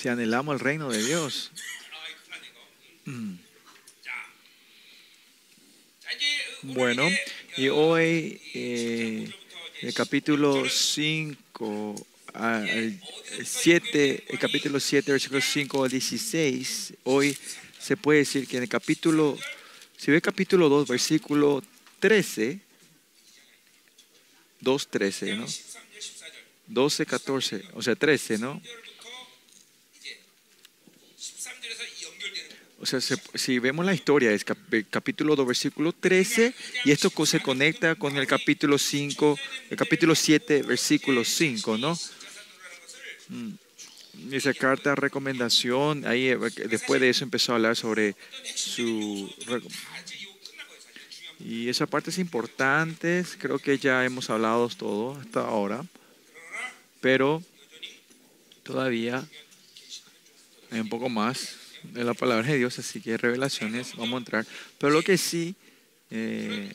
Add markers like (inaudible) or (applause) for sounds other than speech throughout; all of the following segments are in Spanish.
Si anhelamos el reino de Dios. 음. Bueno, y hoy eh, el capítulo 5 al 7, el capítulo 7, versículo 5 al 16, hoy se puede decir que en el capítulo, si ve el capítulo 2, versículo 13, 2, 13, ¿no? 12, 14, o sea, 13, ¿no? O sea, se- si vemos la historia, es el capítulo 2, versículo 13, y esto se conecta con el capítulo 5, el capítulo 7, versículo 5, ¿no? Mm. Esa carta de recomendación, ahí eh, después de eso empezó a hablar sobre su... Y esa parte es importante, creo que ya hemos hablado todo hasta ahora, pero todavía hay un poco más de la palabra de Dios, así que revelaciones, vamos a entrar. Pero lo que sí, eh,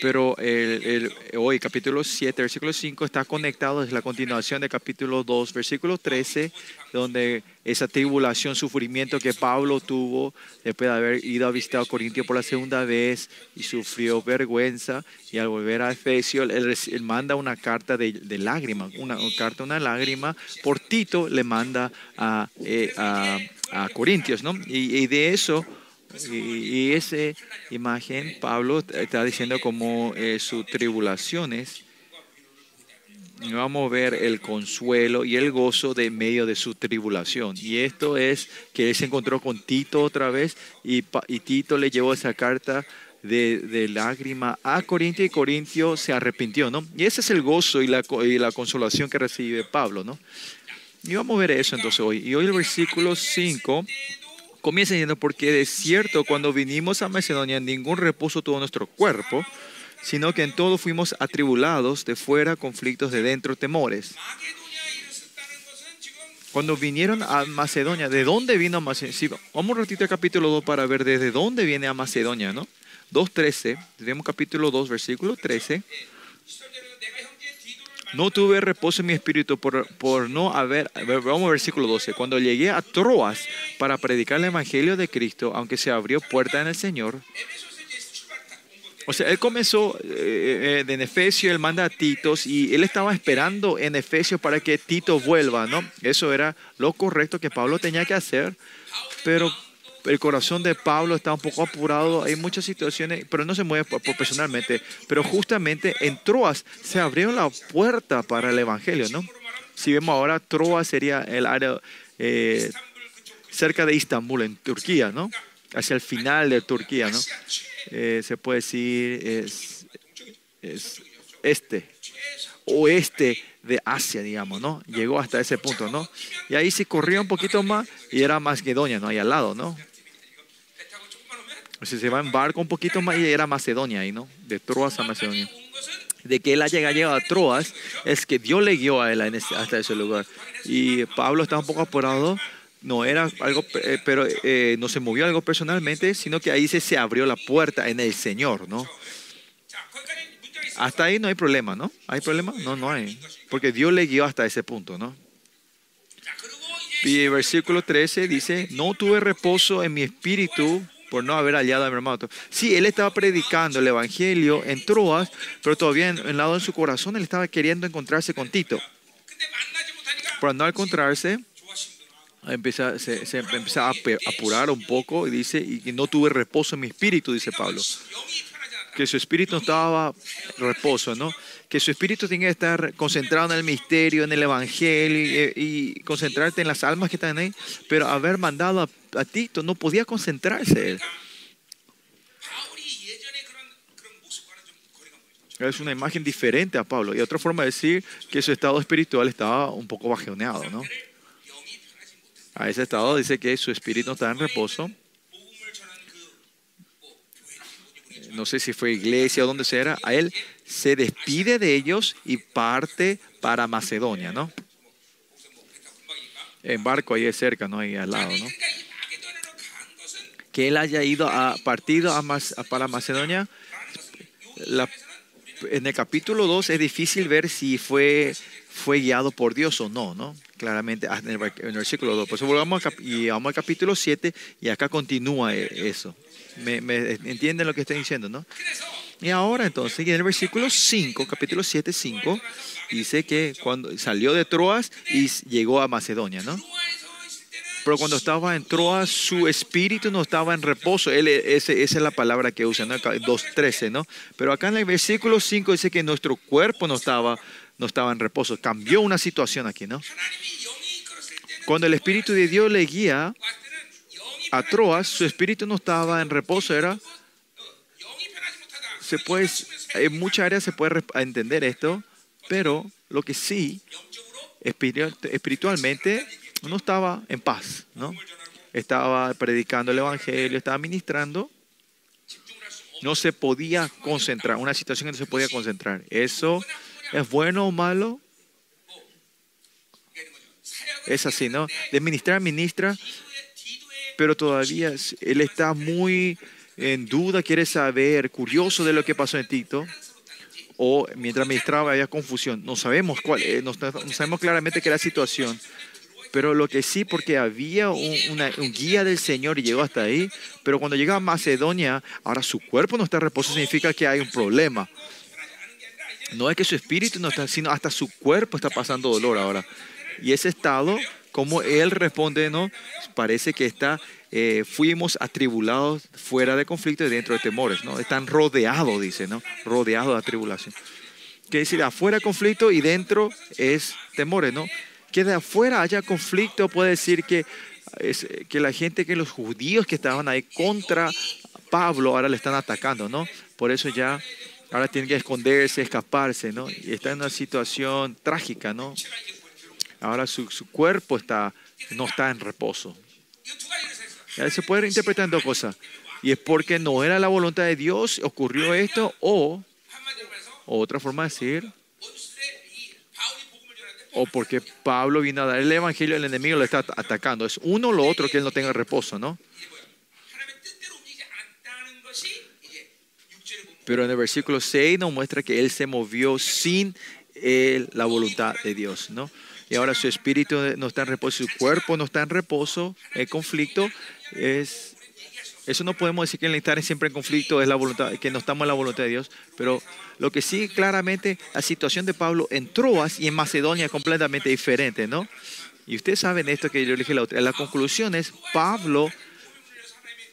pero el, el- hoy capítulo 7, versículo 5 está conectado, es la continuación del capítulo 2, versículo 13, donde esa tribulación, sufrimiento que Pablo tuvo después de haber ido a visitar a Corintio por la segunda vez y sufrió vergüenza y al volver a Efesio, él, él manda una carta de, de lágrima, una, una carta, una lágrima, por Tito le manda a, eh, a, a Corintios, ¿no? Y, y de eso y, y esa imagen, Pablo está diciendo como eh, sus tribulaciones, vamos a ver el consuelo y el gozo de medio de su tribulación. Y esto es que él se encontró con Tito otra vez y, y Tito le llevó esa carta de, de lágrima a Corintio y Corintio se arrepintió, ¿no? Y ese es el gozo y la, y la consolación que recibe Pablo, ¿no? Y vamos a ver eso entonces hoy. Y hoy el versículo 5 Comienza diciendo, porque de cierto, cuando vinimos a Macedonia, ningún reposo tuvo nuestro cuerpo, sino que en todo fuimos atribulados de fuera, conflictos de dentro, temores. Cuando vinieron a Macedonia, ¿de dónde vino Macedonia? Vamos un ratito al capítulo 2 para ver desde dónde viene a Macedonia, ¿no? 2.13, tenemos capítulo 2, versículo 13. No tuve reposo en mi espíritu por, por no haber... Vamos al versículo 12. Cuando llegué a Troas para predicar el Evangelio de Cristo, aunque se abrió puerta en el Señor, o sea, él comenzó eh, eh en Efesios, él manda a Titos y él estaba esperando en Efesios para que Tito vuelva, ¿no? Eso era lo correcto que Pablo tenía que hacer, pero el corazón de Pablo está un poco apurado, hay muchas situaciones, pero no se mueve personalmente, pero justamente en Troas se abrió la puerta para el Evangelio, ¿no? Si vemos ahora, Troas sería el área eh, cerca de Istambul, en Turquía, ¿no? Hacia el final de Turquía, ¿no? eh, se puede decir es, es este, oeste de Asia, digamos, ¿no? Llegó hasta ese punto, ¿no? Y ahí se corría un poquito más y era Macedonia, ¿no? Ahí al lado, ¿no? si se va en barco un poquito más, era Macedonia ahí, ¿no? De Troas a Macedonia. De que él haya llegado a Troas, es que Dios le guió a él hasta ese lugar. Y Pablo estaba un poco apurado, no era algo, eh, pero eh, no se movió algo personalmente, sino que ahí se, se abrió la puerta en el Señor, ¿no? Hasta ahí no hay problema, ¿no? ¿Hay problema? No, no hay. Porque Dios le guió hasta ese punto, ¿no? Y versículo 13 dice, no tuve reposo en mi espíritu por no haber hallado a mi hermano. Sí, él estaba predicando el Evangelio en Troas, pero todavía en, en lado de su corazón él estaba queriendo encontrarse con Tito. Pero no encontrarse, empieza, se, se empieza a apurar un poco y dice, y no tuve reposo en mi espíritu, dice Pablo. Que su espíritu no estaba reposo, ¿no? que su espíritu tiene que estar concentrado en el misterio, en el evangelio y, eh, y concentrarte en las almas que están ahí. Pero haber mandado a, a Tito no podía concentrarse él. Es una imagen diferente a Pablo. Y otra forma de decir que su estado espiritual estaba un poco bajoneado, ¿no? A ese estado dice que su espíritu está en reposo. No sé si fue iglesia o donde sea, a él se despide de ellos y parte para Macedonia, ¿no? En barco ahí es cerca, ¿no? Ahí al lado, ¿no? Que él haya ido a partido a Mas, a, para Macedonia, la, en el capítulo 2 es difícil ver si fue, fue guiado por Dios o no, ¿no? Claramente ah, en el, en el versículo 2. Por eso volvamos a, y vamos al capítulo 7 y acá continúa e, eso. ¿Me, me entienden lo que estoy diciendo, no? Y ahora entonces, en el versículo 5, capítulo 7, 5, dice que cuando salió de Troas y llegó a Macedonia, ¿no? Pero cuando estaba en Troas, su espíritu no estaba en reposo. Él, esa es la palabra que usan, ¿no? 2.13, ¿no? Pero acá en el versículo 5 dice que nuestro cuerpo no estaba, no estaba en reposo. Cambió una situación aquí, ¿no? Cuando el Espíritu de Dios le guía a Troas, su espíritu no estaba en reposo, era se puede, en muchas áreas se puede entender esto, pero lo que sí, espiritualmente, no estaba en paz, ¿no? Estaba predicando el Evangelio, estaba ministrando, no se podía concentrar, una situación que no se podía concentrar. ¿Eso es bueno o malo? Es así, ¿no? De ministrar, ministra, pero todavía él está muy en duda, quiere saber, curioso de lo que pasó en Tito. O mientras ministraba había confusión. No sabemos cuál, eh, no, no sabemos claramente qué era la situación. Pero lo que sí, porque había un, una- un guía del Señor y llegó hasta ahí. Pero cuando llega a Macedonia, ahora su cuerpo no está en reposo, significa que hay un problema. No es que su espíritu no está, sino hasta su cuerpo está pasando dolor ahora. Y ese estado, como él responde, ¿no? Parece que está, eh, fuimos atribulados fuera de conflicto y dentro de temores, ¿no? Están rodeados, dice, ¿no? Rodeados de atribulación. Que decir, afuera conflicto y dentro es temores, ¿no? Que de afuera haya conflicto puede decir que, es, que la gente, que los judíos que estaban ahí contra Pablo ahora le están atacando, ¿no? Por eso ya ahora tienen que esconderse, escaparse, ¿no? Y está en una situación trágica, ¿no? Ahora su, su cuerpo está, no está en reposo. Ya se puede interpretar en dos cosas. Y es porque no era la voluntad de Dios, ocurrió esto, o, o otra forma de decir, o porque Pablo vino a dar el evangelio, el enemigo le está atacando. Es uno o lo otro que él no tenga reposo, ¿no? Pero en el versículo 6 nos muestra que él se movió sin eh, la voluntad de Dios, ¿no? Y ahora su espíritu no está en reposo, su cuerpo no está en reposo, el conflicto es... Eso no podemos decir que el estar siempre en conflicto es la voluntad, que no estamos en la voluntad de Dios, pero lo que sí claramente la situación de Pablo en Troas y en Macedonia es completamente diferente, ¿no? Y ustedes saben esto que yo dije la otra. La conclusión es Pablo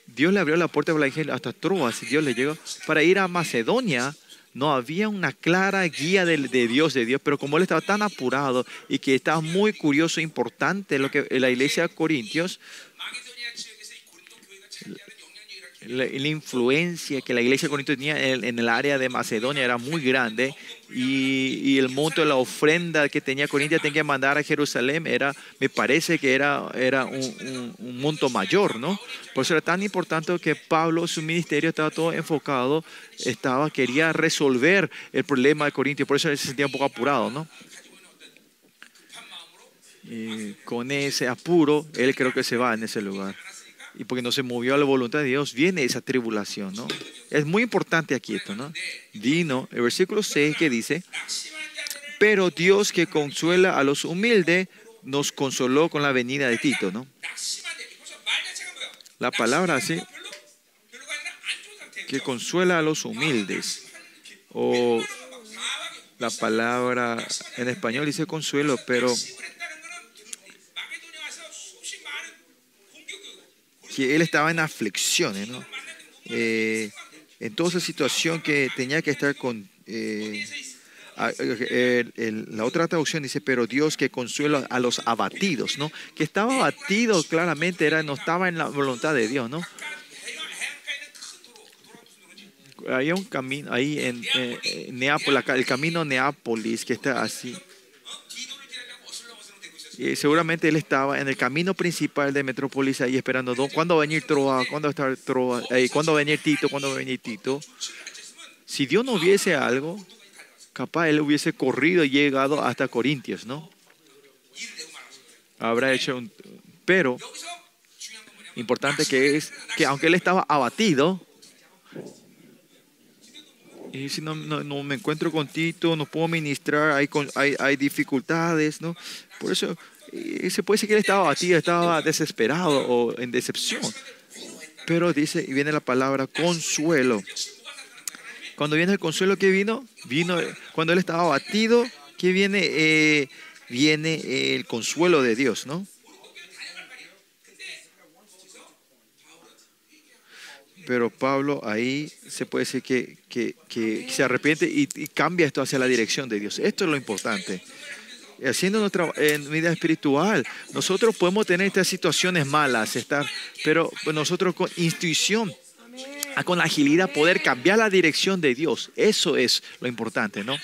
Dios le abrió la puerta hasta Troas y Dios le llegó. Para ir a Macedonia no había una clara guía de, Dios, de Dios, pero como él estaba tan apurado y que estaba muy curioso, importante lo que la iglesia de Corintios, la, la influencia que la iglesia de Corinto tenía en, en el área de Macedonia era muy grande y, el monto de la ofrenda que tenía Corintia tenía que mandar a Jerusalén era, me parece que era, era un, monto mayor, ¿no? Por eso era tan importante que Pablo, su ministerio estaba todo enfocado, estaba, quería resolver el problema de Corintios, por eso él se sentía un poco apurado, ¿no? Y con ese apuro, él creo que se va en ese lugar y porque no se movió a la voluntad de Dios, viene esa tribulación, ¿no? Es muy importante aquí esto, ¿no? Dino, el versículo 6 que dice, pero Dios que consuela a los humildes, nos consoló con la venida de Tito, ¿no? La palabra así, que consuela a los humildes, o la palabra en español dice consuelo, pero que él estaba en aflicciones, ¿no? Eh, en toda esa situación que tenía que estar con... Eh, eh, eh, el, el, la otra traducción dice, pero Dios que consuela a los abatidos, ¿no? Que estaba abatido claramente, era, no estaba en la voluntad de Dios, ¿no? Hay un camino, ahí en, eh, eh Neápolis, el camino Neápolis, que está así, y seguramente él estaba en el camino principal de Metrópolis ahí esperando, don, ¿cuándo va a venir Troa? ¿Cuándo va a estar Troa? Eh, ¿Cuándo va a venir Tito? ¿Cuándo va a venir Tito? Si Dios no viese algo, capaz él hubiese corrido y llegado hasta Corintios, ¿no? Habrá hecho un... Pero, importante que es que aunque él estaba abatido, y si no, no, me encuentro con Tito, no puedo ministrar, hay, hay, hay dificultades, ¿no? Por eso Y se puede decir que él estaba abatido, estaba desesperado o en decepción. Pero dice, y viene la palabra consuelo. Cuando viene el consuelo que vino, vino cuando él estaba abatido, que viene, eh, viene el consuelo de Dios, ¿no? Pero Pablo ahí se puede decir que, que- se arrepiente y, cambia esto hacia la dirección de Dios. Esto es lo importante. Haciendo nuestra vida espiritual, nosotros podemos tener estas situaciones malas, estar, pero nosotros con intuición, con agilidad, poder cambiar la dirección de Dios. Eso es lo importante, ¿no?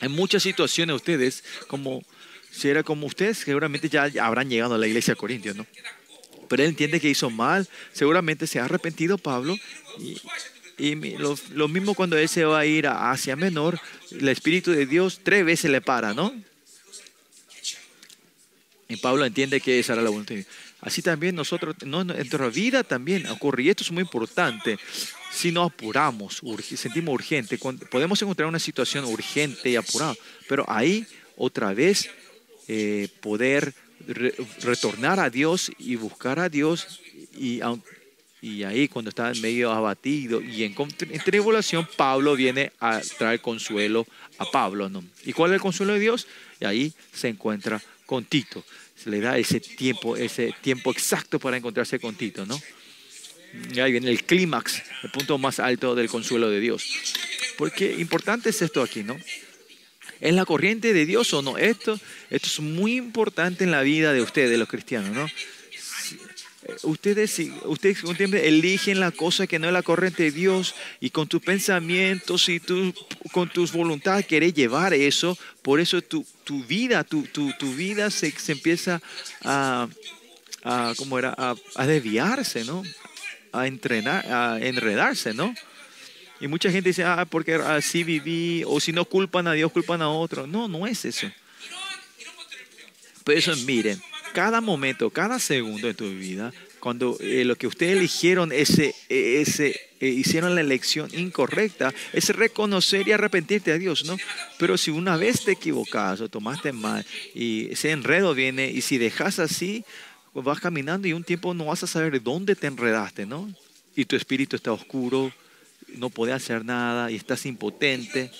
En muchas situaciones ustedes, como si era como ustedes, seguramente ya habrán llegado a la iglesia de Corintios, ¿no? Pero él entiende que hizo mal, seguramente se ha arrepentido Pablo. Y, y lo, lo mismo cuando él se va a ir a Asia Menor, el Espíritu de Dios tres veces le para, ¿no? Y Pablo entiende que esa era la voluntad. Así también nosotros, no, no, en nuestra vida también ocurre, y esto es muy importante, si nos apuramos, sentimos urgente, podemos encontrar una situación urgente y apurada, pero ahí otra vez eh, poder re- retornar a Dios y buscar a Dios y, ahí cuando está medio abatido y en, en tribulación, Pablo viene a traer consuelo a Pablo. ¿no? ¿Y cuál es el consuelo de Dios? Y ahí se encuentra con Tito. Se le da ese tiempo, ese tiempo exacto para encontrarse con Tito, ¿no? Y ahí viene el clímax, el punto más alto del consuelo de Dios. Porque importante es esto aquí, ¿no? ¿Es la corriente de Dios o no? Esto, esto es muy importante en la vida de ustedes, los cristianos, ¿no? Eh, Ustedes, ustedes eligen la cosa que no es la corriente de Dios y con tus pensamientos y tu, con tus voluntades querés llevar eso, por eso tu, tu vida, tu, tu, tu vida se, se empieza a, a, ¿cómo era? A, a desviarse, ¿no? A entrenar, a enredarse, ¿no? Y mucha gente dice, ah, porque así viví, o si no culpan a Dios, culpan a otro. No, no es eso. Pero eso, miren, cada momento, cada segundo de tu vida, cuando eh, lo que ustedes eligieron, ese, eh, ese, eh, hicieron la elección incorrecta, es reconocer y arrepentirte a Dios, ¿no? Pero si una vez te equivocas o tomaste mal y ese enredo viene, y si dejas así, vas caminando y un tiempo no vas a saber dónde te enredaste, ¿no? Y tu espíritu está oscuro, no puede hacer nada y estás impotente.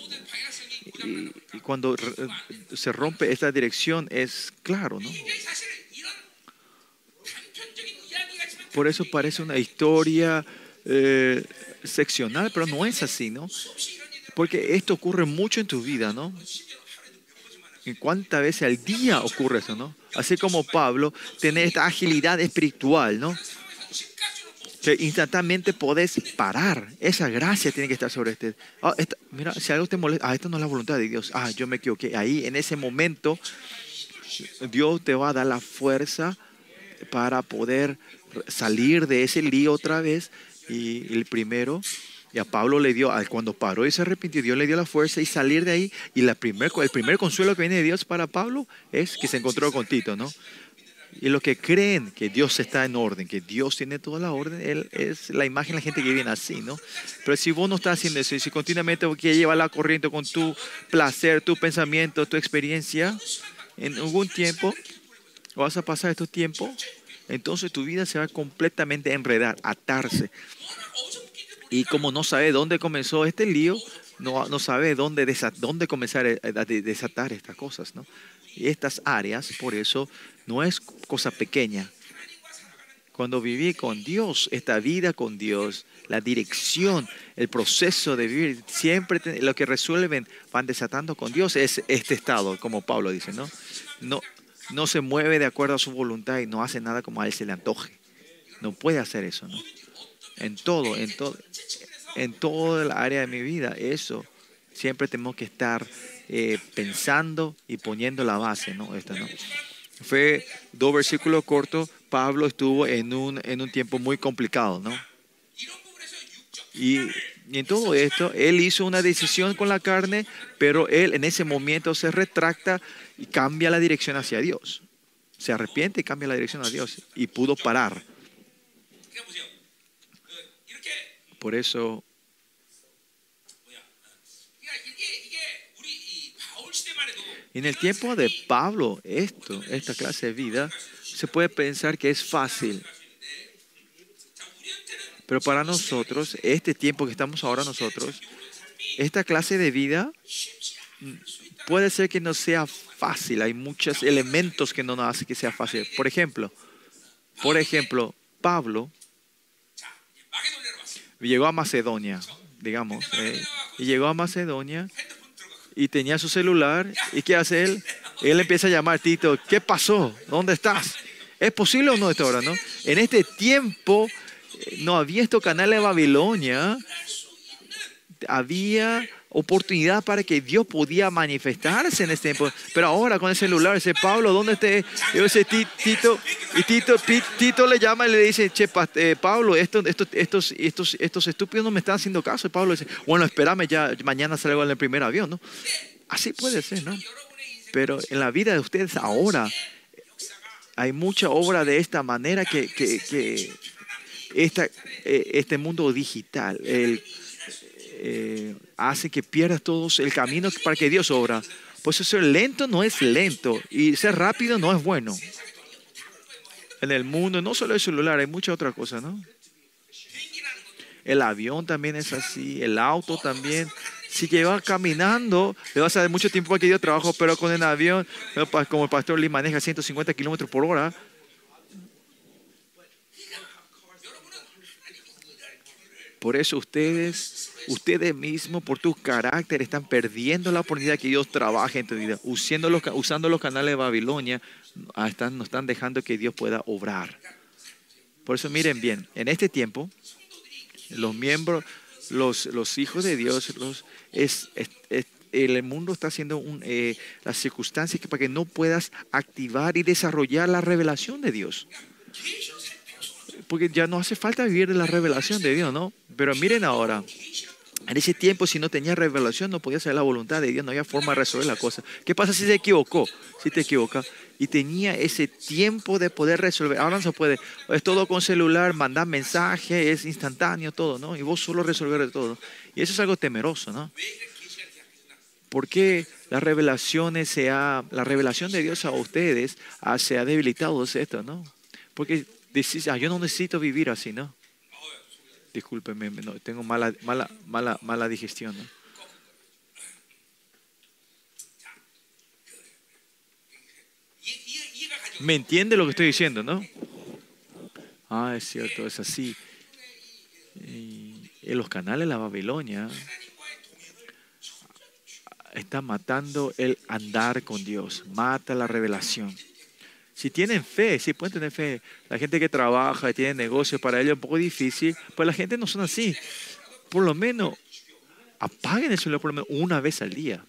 Y, cuando eh, se rompe esta dirección es claro, ¿no? Por eso parece una historia eh, seccional, pero no es así, ¿no? Porque esto ocurre mucho en tu vida, ¿no? ¿Y cuántas veces al día ocurre eso, no? Así como Pablo, tener esta agilidad espiritual, ¿no? Instantáneamente podés parar. Esa gracia tiene que estar sobre este. Ah, esta- mira, si algo te molesta, ah, esto no es la voluntad de Dios. Ah, yo me equivoqué. Ahí, en ese momento, Dios te va a dar la fuerza para poder salir de ese lío otra vez. Y el primero, y a Pablo le dio, cuando paró y se arrepintió, Dios le dio la fuerza y salir de ahí. Y la el primer consuelo que viene de Dios para Pablo es que se encontró con Tito, ¿no? Y los que creen que Dios está en orden, que Dios tiene toda la orden, Él es la imagen de la gente que viene así, ¿no? Pero si vos no estás haciendo eso, y si continuamente quieres llevar la corriente con tu placer, tu pensamiento, tu experiencia, en algún tiempo vas a pasar estos tiempos, entonces tu vida se va a completamente enredar, atarse. Y como no sabe dónde comenzó este lío, no, no sabe dónde, dónde comenzar a, a de- desatar estas cosas, ¿no? Y estas áreas, por eso, no es cosa pequeña. Cuando viví con Dios, esta vida con Dios, la dirección, el proceso de vivir, siempre lo que resuelven, van desatando con Dios, es este estado, como Pablo dice, ¿no? No, no se mueve de acuerdo a su voluntad y no hace nada como a él se le antoje. No puede hacer eso, ¿no? En todo, en todo, en toda la área de mi vida, eso siempre tenemos que estar eh, pensando y poniendo la base, ¿no? Esta, ¿no? Fue dos versículos cortos. Pablo estuvo en un, en un tiempo muy complicado, ¿no? Y, en todo esto, él hizo una decisión con la carne, pero él en ese momento se retracta y cambia la dirección hacia Dios. Se arrepiente y cambia la dirección a Dios. Y pudo parar. Por eso En el tiempo de Pablo, esto, esta clase de vida, se puede pensar que es fácil. Pero para nosotros, este tiempo que estamos ahora nosotros, esta clase de vida puede ser que no sea fácil. Hay muchos elementos que no nos hacen que sea fácil. Por ejemplo, por ejemplo, Pablo llegó a Macedonia, digamos, eh, y llegó a Macedonia y tenía su celular. ¿Y qué hace él? Él empieza a llamar, Tito, ¿qué pasó? ¿Dónde estás? ¿Es posible o no esto ahora, no? En este tiempo eh, no había estos canales de Babilonia, había oportunidad para que Dios podía manifestarse en este tiempo. Pero ahora con el celular, ese Pablo, ¿dónde esté? Yo ese Ti- Tito, y Tito, Tito le llama y le dice, che, eh, Pablo, estos, estos, estos, estos, estúpidos no me están haciendo caso. Y Pablo dice, bueno, espérame, ya mañana salgo en el primer avión, ¿no? Así puede ser, ¿no? Pero en la vida de ustedes ahora hay mucha obra de esta manera que, que, eh, este mundo digital el, eh, hace que pierdas todos el camino para que Dios obra. Pues ser lento no es lento y ser rápido no es bueno. En el mundo, no solo el celular, hay muchas otras cosas, ¿no? El avión también es así, el auto también. Si llevas caminando, le vas a dar mucho tiempo para que yo trabajo, pero con el avión, como el pastor Lee maneja 150 kilómetros por hora, Por eso ustedes, ustedes mismos, por tu carácter, están perdiendo la oportunidad que Dios trabaje en tu vida. Usando los, usando los canales de Babilonia, ah, están, no están dejando que Dios pueda obrar. Por eso miren bien, en este tiempo, los miembros, los, los hijos de Dios, el mundo está haciendo un, eh, las circunstancias que, para que no puedas activar y desarrollar la revelación de Dios porque ya no hace falta vivir de la revelación de Dios, ¿no? Pero miren ahora, en ese tiempo si no tenía revelación no podía saber la voluntad de Dios, no había forma de resolver la cosa. ¿Qué pasa si se equivocó? Si te equivocas y tenía ese tiempo de poder resolver. Ahora no se puede, es todo con celular, mandar mensaje, es instantáneo todo, ¿no? Y vos solo resolver todo. Y eso es algo temeroso, ¿no? ¿Por qué las revelaciones se ha, la revelación de Dios a ustedes ah, se ha debilitado es esto, ¿no? Porque decís, ah, yo no necesito vivir así, ¿no? Discúlpeme, no, tengo mala, mala, mala, mala digestión, ¿Me entiende lo que estoy diciendo, no? Ah, es cierto, es así. En los canales la Babilonia está matando el andar con Dios, mata la revelación. Si tienen fe, si pueden tener fe, la gente que trabaja y tiene negocios, para ellos es un poco difícil, pues la gente no son así. Por lo menos apaguen el celular por lo menos una vez al día.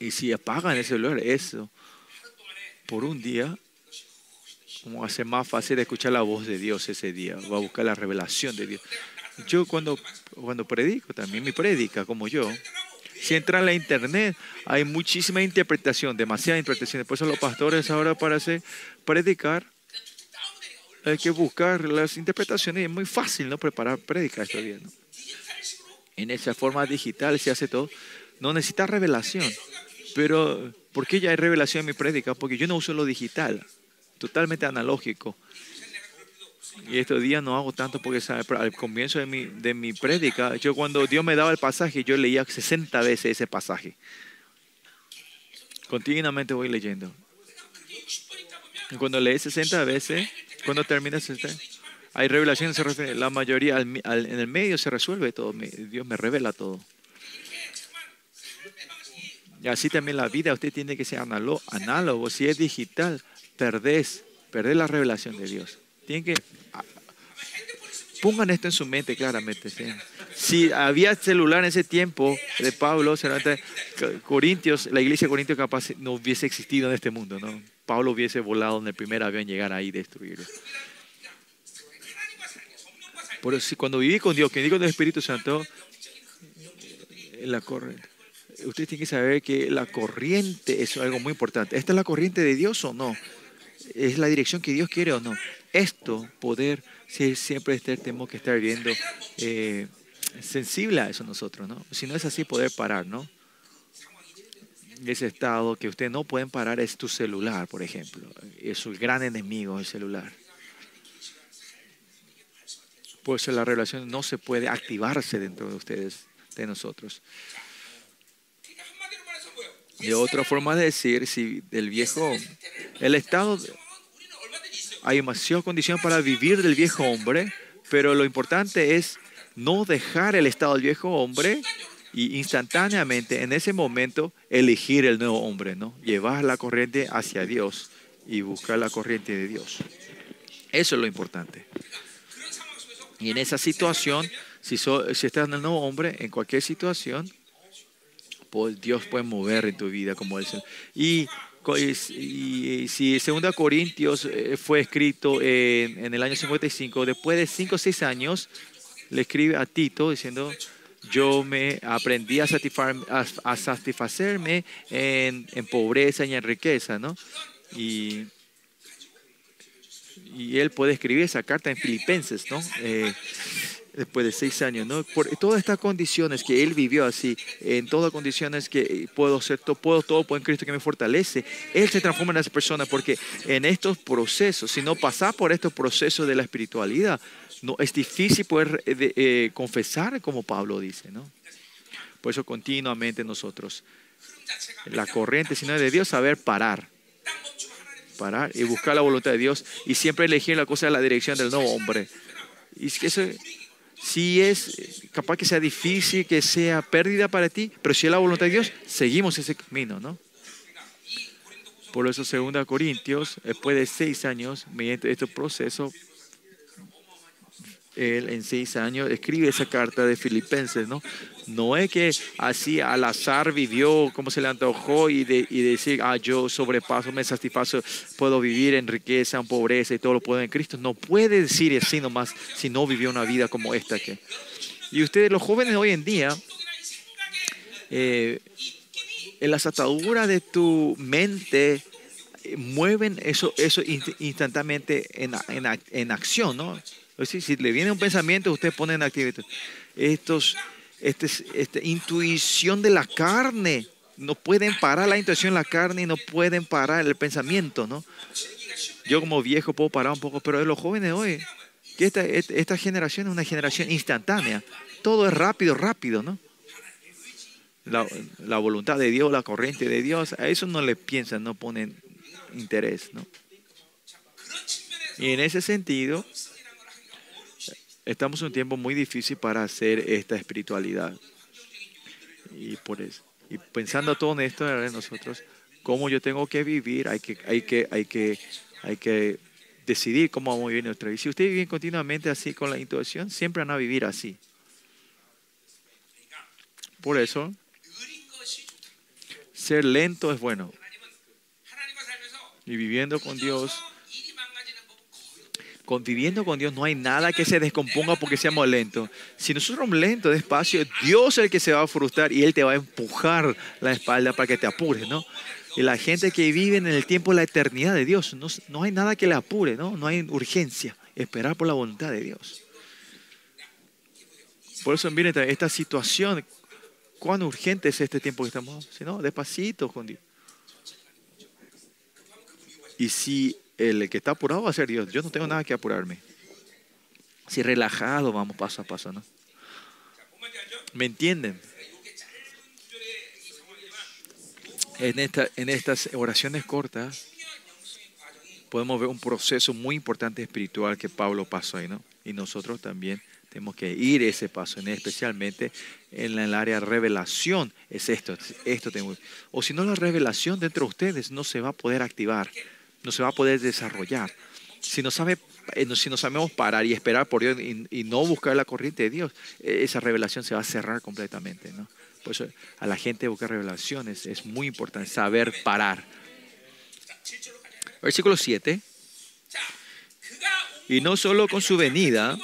Y si apagan el celular, eso, por un día, como ser más fácil escuchar la voz de Dios ese día, va a buscar la revelación de Dios. Yo cuando, cuando predico, también mi predica, como yo, si entra en la internet, hay muchísima interpretación, demasiada interpretación. Por eso los pastores ahora para hacer predicar, hay que buscar las interpretaciones. Es muy fácil, ¿no? Preparar, predicar esto bien. En esa forma digital se hace todo. No necesita revelación. Pero, ¿por qué ya hay revelación en mi prédica? Porque yo no uso lo digital, totalmente analógico. Y estos días no hago tanto porque ¿sabe? Pero al comienzo de mi, de mi prédica, yo cuando Dios me daba el pasaje, yo leía 60 veces ese pasaje. Continuamente voy leyendo. Y cuando lees 60 veces, cuando terminas 60, hay refiere- la mayoría, al al- en el medio se resuelve todo, Dios me revela todo. Y así también la vida, usted tiene que ser análogo, análogo. Si es digital, perdés, perdés la revelación de Dios. Tienen que pongan esto en su mente claramente. Si había celular en ese tiempo de Pablo, Corintios, la iglesia de Corintios capaz no hubiese existido en este mundo, ¿no? Pablo hubiese volado en el primer avión, llegar ahí y destruirlo. Por eso, cuando viví con Dios, que viví con el Espíritu Santo, la corriente. Usted tiene que saber que la corriente es algo muy importante. ¿Esta es la corriente de Dios o no? ¿Es la dirección que Dios quiere o no? Esto, poder, sí, siempre este, tenemos que estar viendo eh, sensible a eso nosotros, ¿no? Si no es así, poder parar, ¿no? Ese estado que usted no pueden parar es tu celular, por ejemplo. Es su gran enemigo, el celular. Por eso la relación no se puede activarse dentro de ustedes, de nosotros. De otra forma de decir, si del viejo, el estado hay demasiadas condiciones para vivir del viejo hombre, pero lo importante es no dejar el estado del viejo hombre y instantáneamente en ese momento elegir el nuevo hombre, ¿no? Llevar la corriente hacia Dios y buscar la corriente de Dios. Eso es lo importante. Y en esa situación, si, estás en el nuevo hombre, en cualquier situación, pues, Dios puede mover en tu vida, como dicen. Y y, si 2 Corintios eh, fue escrito en, el año 55, después de 5 o 6 años, le escribe a Tito diciendo, yo me aprendí a, a- satisfacerme en, pobreza y en riqueza, ¿no? Y, y él puede escribir esa carta en Filipenses, ¿no? Eh, después de seis años, ¿no? Por todas estas condiciones que él vivió así, en todas condiciones que puedo ser todo, puedo todo Cristo que me fortalece, él se transforma en esa persona porque en estos procesos, si no pasas por estos procesos de la espiritualidad, no es difícil poder eh, eh, confesar como Pablo dice, ¿no? Por eso continuamente nosotros la corriente, sino de Dios, saber parar. Parar y buscar la voluntad de Dios y siempre elegir la cosa de la dirección del nuevo hombre. Y es que eso sí es eh, capaz que sea difícil, que sea pérdida para ti, pero si es la voluntad de Dios, seguimos ese camino, ¿no? Por eso, 2 Corintios, después de seis años, mediante este proceso, él en seis años escribe esa carta de Filipenses, ¿no? No es que así al azar vivió como se le antojó y, de, y decir, ah, yo sobrepaso, me satisfazo, puedo vivir en riqueza, en pobreza y todo lo puedo en Cristo. No puede decir así nomás si no vivió una vida como esta. Que... Y ustedes, los jóvenes hoy en día, eh, en las ataduras de tu mente eh, mueven eso, eso instantáneamente en, en, en acción, ¿no? Si, si le viene un pensamiento, usted pone en actividad. Estos este, este, intuición de la carne. No pueden parar la intuición de la carne y no pueden parar el pensamiento, ¿no? Yo como viejo puedo parar un poco, pero los jóvenes hoy, que esta, esta generación es una generación instantánea. Todo es rápido, rápido, ¿no? La, la, voluntad de Dios, la corriente de Dios, a eso no le piensan, no ponen interés, ¿no? Y en ese sentido, Estamos en un tiempo muy difícil para hacer esta espiritualidad. Y, por eso, y pensando todo en esto, nosotros, cómo yo tengo que vivir, hay que, hay que, hay que, hay que decidir cómo vamos a vivir nuestra vida. Si ustedes viven continuamente así con la intuición, siempre van a vivir así. Por eso, ser lento es bueno. Y viviendo con Dios, conviviendo con Dios, no hay nada que se descomponga porque seamos lentos. Si nosotros somos lentos, despacio, Dios es el que se va a frustrar y Él te va a empujar la espalda para que te apures, ¿no? Y la gente que vive en el tiempo de la eternidad de Dios, no, no hay nada que le apure, ¿no? No hay urgencia. Esperar por la voluntad de Dios. Por eso, miren, esta situación, cuán urgente es este tiempo que estamos, si despacito con Dios. Y si el que está apurado va a ser Dios. Yo no tengo nada que apurarme. Si relajado vamos paso a paso, ¿no? ¿Me entienden? En, esta, en estas oraciones cortas podemos ver un proceso muy importante espiritual que Pablo pasó ahí, ¿no? Y nosotros también tenemos que ir ese paso, especialmente en el área de revelación. Es esto, esto tengo. O si no, la revelación dentro de ustedes no se va a poder activar no se va a poder desarrollar. Si no, sabe, eh, si no sabemos parar y esperar por Dios y, no buscar la corriente de Dios, e, esa revelación se va a cerrar completamente. ¿no? Por eso a la gente buscar revelaciones es muy importante saber parar. Versículo 7. Y no solo con su venida,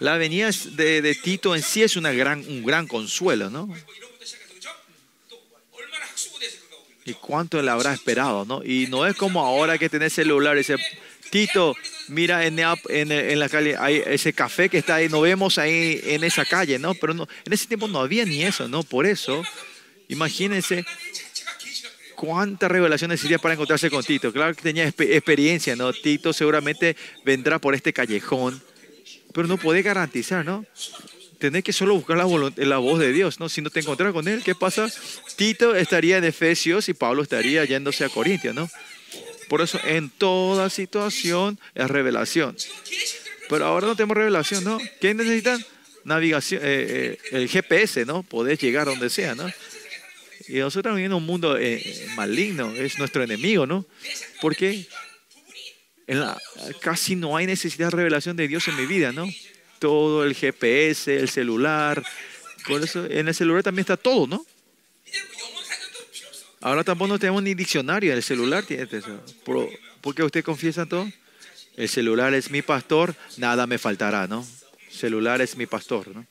la venida de, de Tito en sí es una gran, un gran consuelo, ¿no? ¿Y cuánto él habrá esperado? ¿no? Y no es como ahora que tenés celular y dice, Tito, mira en, la calle, hay ese café que está ahí, no vemos ahí en esa calle, ¿no? Pero no, en ese tiempo no había ni eso, ¿no? Por eso, imagínense cuántas revelaciones sería para encontrarse con Tito. Claro que tenía experiencia, ¿no? Tito seguramente vendrá por este callejón, pero no puede garantizar, ¿no? Tenés que solo buscar la, la voz de Dios, ¿no? Si no te encontrás con él, ¿qué pasa? Tito estaría en Efesios y Pablo estaría yéndose a Corintios, ¿no? Por eso en toda situación es revelación. Pero ahora no tenemos revelación, ¿no? ¿Qué necesitan? Navegación, eh, eh, el GPS, ¿no? Poder llegar donde sea, ¿no? Y nosotros viviendo un mundo eh, maligno, es nuestro enemigo, ¿no? Porque en casi no hay necesidad de revelación de Dios en mi vida, ¿no? todo, el GPS, el celular. Por eso en el celular también está todo, ¿no? Ahora tampoco no tenemos ni diccionario, el celular tiene eso. ¿Por, ¿Por, qué usted confiesa todo? El celular es mi pastor, nada me faltará, ¿no? El celular es mi pastor, ¿no?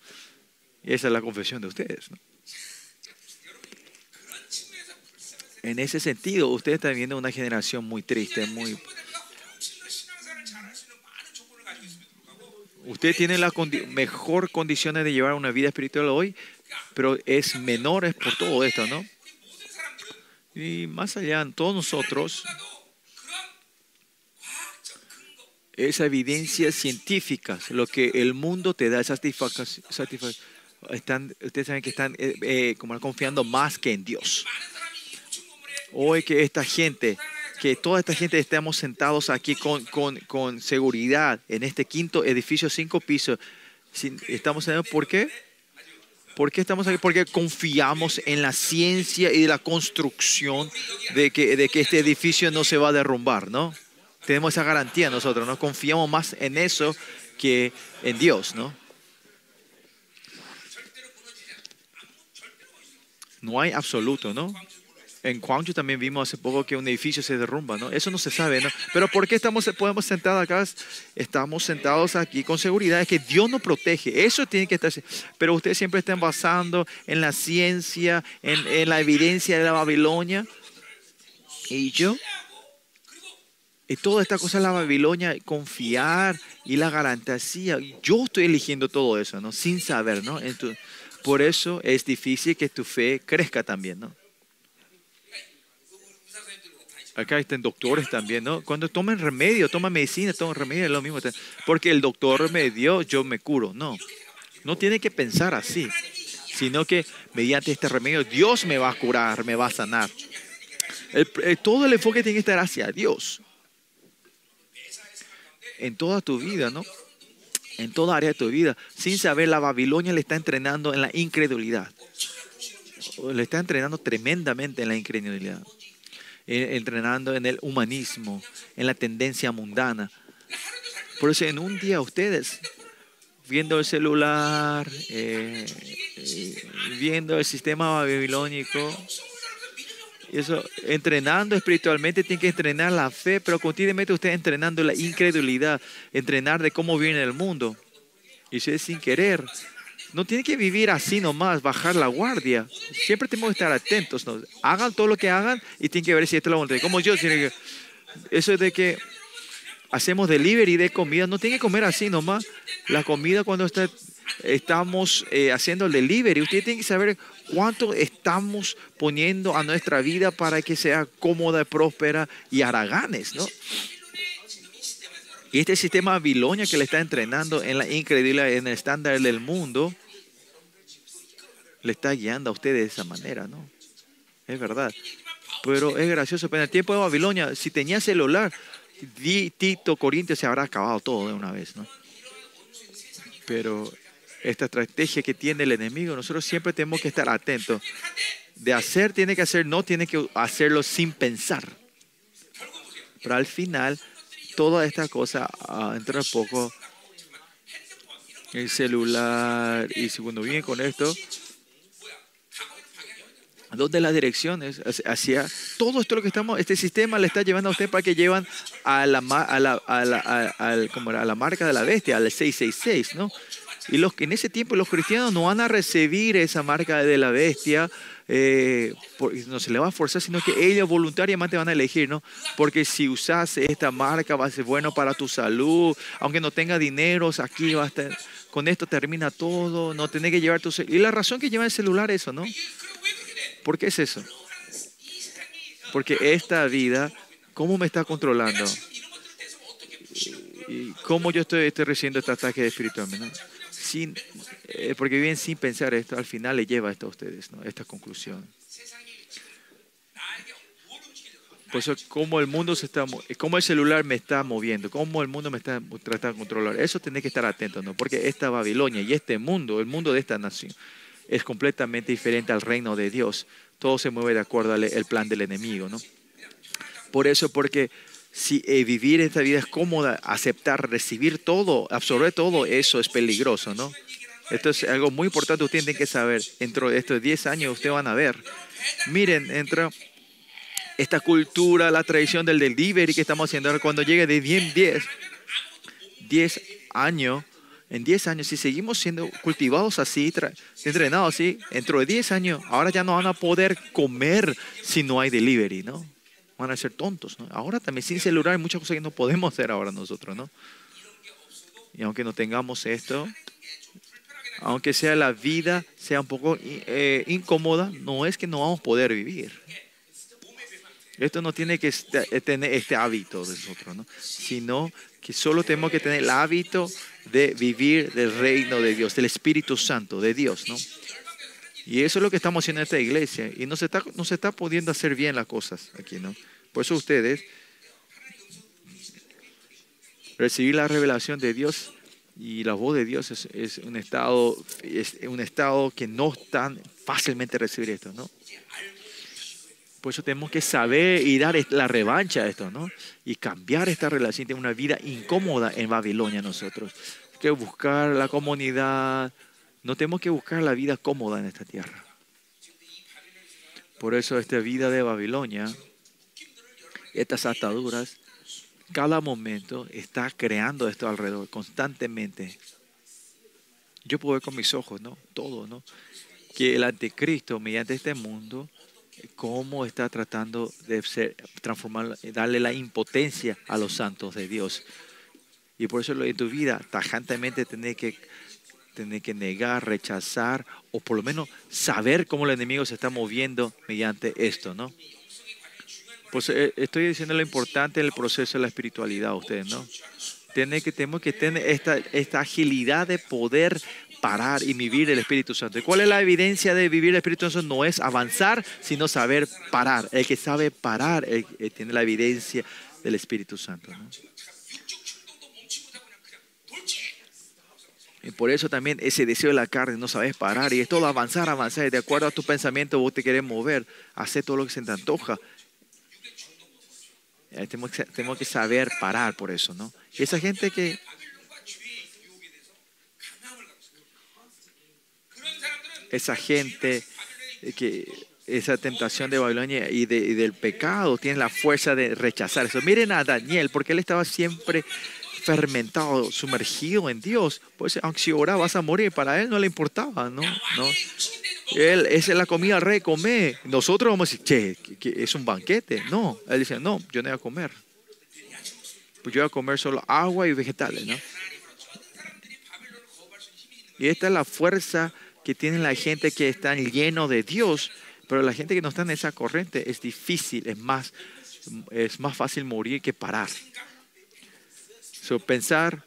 Y esa es la confesión de ustedes. En ese sentido, ustedes están viendo una generación muy triste, muy Usted tiene las mejor condiciones de llevar una vida espiritual hoy, pero es menores por todo esto, ¿no? Y más allá, en todos nosotros, esa evidencia científica, lo que el mundo te da satisfacción, están, ustedes saben que están eh, eh, como confiando más que en Dios. Hoy que esta gente que toda esta gente estamos sentados aquí con, con, seguridad en este quinto edificio, cinco pisos, estamos ¿por qué? ¿Por qué estamos aquí? Porque confiamos en la ciencia y la construcción de que, de que este edificio no se va a derrumbar, ¿no? Tenemos esa garantía nosotros, ¿no? Confiamos más en eso que en Dios, ¿no? No hay absoluto, ¿no? En Gwangju también vimos hace poco que un edificio se derrumba, ¿no? Eso no se sabe, ¿no? Pero ¿por qué estamos, podemos sentados acá? Estamos sentados aquí con seguridad, es que Dios nos protege, eso tiene que estar. Pero ustedes siempre están basando en la ciencia, en, la evidencia de la Babilonia. Y yo, y toda esta cosa de la Babilonia, confiar y la garantía, yo estoy eligiendo todo eso, ¿no? Sin saber, ¿no? Por eso es difícil que tu fe crezca también, ¿no? Acá están doctores también, ¿no? Cuando toman remedio, toman medicina, toman remedio, es lo mismo. Porque el doctor me dio, yo me curo. No, no tiene que pensar así, sino que mediante este remedio Dios me va a curar, me va a sanar. El- todo el enfoque tiene que estar hacia Dios. En toda tu vida, ¿no? En toda área de tu vida. Sin saber, la Babilonia le está entrenando en la incredulidad. Le está entrenando tremendamente en la incredulidad eh, entrenando en el humanismo, en la tendencia mundana. Por eso en un día ustedes, viendo el celular, eh, viendo el sistema babilónico, eso, entrenando espiritualmente, tienen que entrenar la fe, pero continuamente ustedes entrenando la incredulidad, entrenar de cómo vive en el mundo. Y ustedes sin querer, no tienen que vivir así nomás, bajar la guardia. Siempre tenemos que estar atentos. ¿no? Hagan todo lo que hagan y tienen que ver si esto es la voluntad. Como yo, tiene que- eso de que hacemos delivery de comida, no tiene que comer así nomás. La comida cuando está, estamos eh, haciendo el delivery, ustedes tienen que saber cuánto estamos poniendo a nuestra vida para que sea cómoda, próspera y haraganes, ¿no? Y este sistema Babilonia que le está entrenando en la increíble, en el estándar del mundo, le está guiando a ustedes de esa manera, ¿no? Es verdad. Pero es gracioso, pero en el tiempo de Babilonia, si tenía celular, Tito, Corintios se habrá acabado todo de una vez, ¿no? Pero esta estrategia que tiene el enemigo, nosotros siempre tenemos que estar atentos. De hacer tiene que hacer, no tiene que hacerlo sin pensar. Pero al final, toda esta cosa, dentro de poco, el celular, y si cuando viene con esto, ¿dónde las direcciones? Hacia todo esto lo que estamos, este sistema le está llevando a usted para que llevan a la, a la, a la, a- al- ¿cómo era? a la marca de la bestia, al 666, ¿no? Y los en ese tiempo los cristianos no van a recibir esa marca de la bestia, eh, no se le va a forzar, sino que ellos voluntariamente van a elegir, ¿no? Porque si usas esta marca va a ser bueno para tu salud, aunque no tenga dinero, aquí va a estar, con esto termina todo, no tenés que llevar tu celular. Y la razón que lleva el celular es eso, ¿no? ¿Por qué es eso? Porque esta vida, ¿cómo me está controlando? ¿Y cómo yo estoy, estoy recibiendo este ataque espiritualmente? ¿no? Sin, eh, porque viven sin pensar esto, al final le lleva esto a ustedes, ¿no? esta conclusión. Por eso, cómo el mundo se está, mo- cómo el celular me está moviendo, cómo el mundo me está tratando de controlar. Eso tiene que estar atento, ¿no? Porque esta Babilonia y este mundo, el mundo de esta nación, es completamente diferente al reino de Dios. Todo se mueve de acuerdo al el plan del enemigo, ¿no? Por eso, porque si eh, vivir esta vida es cómoda, aceptar, recibir todo, absorber todo, eso es peligroso, ¿no? Esto es algo muy importante, ustedes tienen que saber. Dentro de estos 10 años ustedes van a ver. Miren, entra esta cultura, la tradición del delivery que estamos haciendo ahora, cuando llegue de 10, 10, 10 años, en 10 años, si seguimos siendo cultivados así, entrenados así, dentro de 10 años, ahora ya no van a poder comer si no hay delivery, ¿no? Van a ser tontos, ¿no? Ahora también sin celular hay muchas cosas que no podemos hacer ahora nosotros, ¿no? Y aunque no tengamos esto, aunque sea la vida sea un poco eh, incómoda, no es que no vamos a poder vivir. Esto no tiene que esta- eh, tener este hábito de nosotros, ¿no? sino que solo tenemos que tener el hábito de vivir del reino de Dios, del Espíritu Santo de Dios. ¿no? Y eso es lo que estamos haciendo en esta iglesia. Y no se está, no se está pudiendo hacer bien las cosas aquí. ¿no? Por eso ustedes recibir la revelación de Dios y la voz de Dios es, un estado es un estado que no tan fácilmente recibir esto, ¿no? Por eso tenemos que saber y dar la revancha a esto, ¿no? Y cambiar esta relación de una vida incómoda en Babilonia nosotros. Hay que buscar la comunidad, no tenemos que buscar la vida cómoda en esta tierra. Por eso esta vida de Babilonia, estas ataduras, cada momento está creando esto alrededor, constantemente. Yo puedo ver con mis ojos, ¿no? Todo, ¿no? Que el anticristo, mediante este mundo, cómo está tratando de ser, transformar, darle la impotencia a los santos de Dios. Y por eso en tu vida, tajantemente tenés que, tenés que negar, rechazar, o por lo menos saber cómo el enemigo se está moviendo mediante esto, ¿no? Pues eh, estoy diciendo lo importante del proceso de la espiritualidad a ustedes, ¿no? Tiene que, tenemos que tener esta, esta agilidad de poder parar y vivir el Espíritu Santo. ¿Y cuál es la evidencia de vivir el Espíritu Santo? No es avanzar, sino saber parar. El que sabe parar el tiene la evidencia del Espíritu Santo. Y por eso también ese deseo de la carne no sabes parar. Y es todo avanzar, avanzar. Y de acuerdo a tu pensamiento vos te querés mover. Hacer todo lo que se te antoja. Eh, tenemos que saber parar por eso, ¿no? Y esa gente que esa gente eh, que esa tentación de Babilonia y, de- y del pecado tiene la fuerza de rechazar eso. Miren a Daniel, porque él estaba siempre fermentado, sumergido en Dios. Pues aunque si oraba vas a morir, para él no le importaba, ¿no? no. Él, es la comida al rey, come. Nosotros vamos a decir, che, que es un banquete. No, él dice, no, yo no voy a comer. Pues yo voy a comer solo agua y vegetales, ¿no? Y esta es la fuerza que tiene la gente que está lleno de Dios, pero la gente que no está en esa corriente es difícil, es más, es más fácil morir que parar. So, pensar,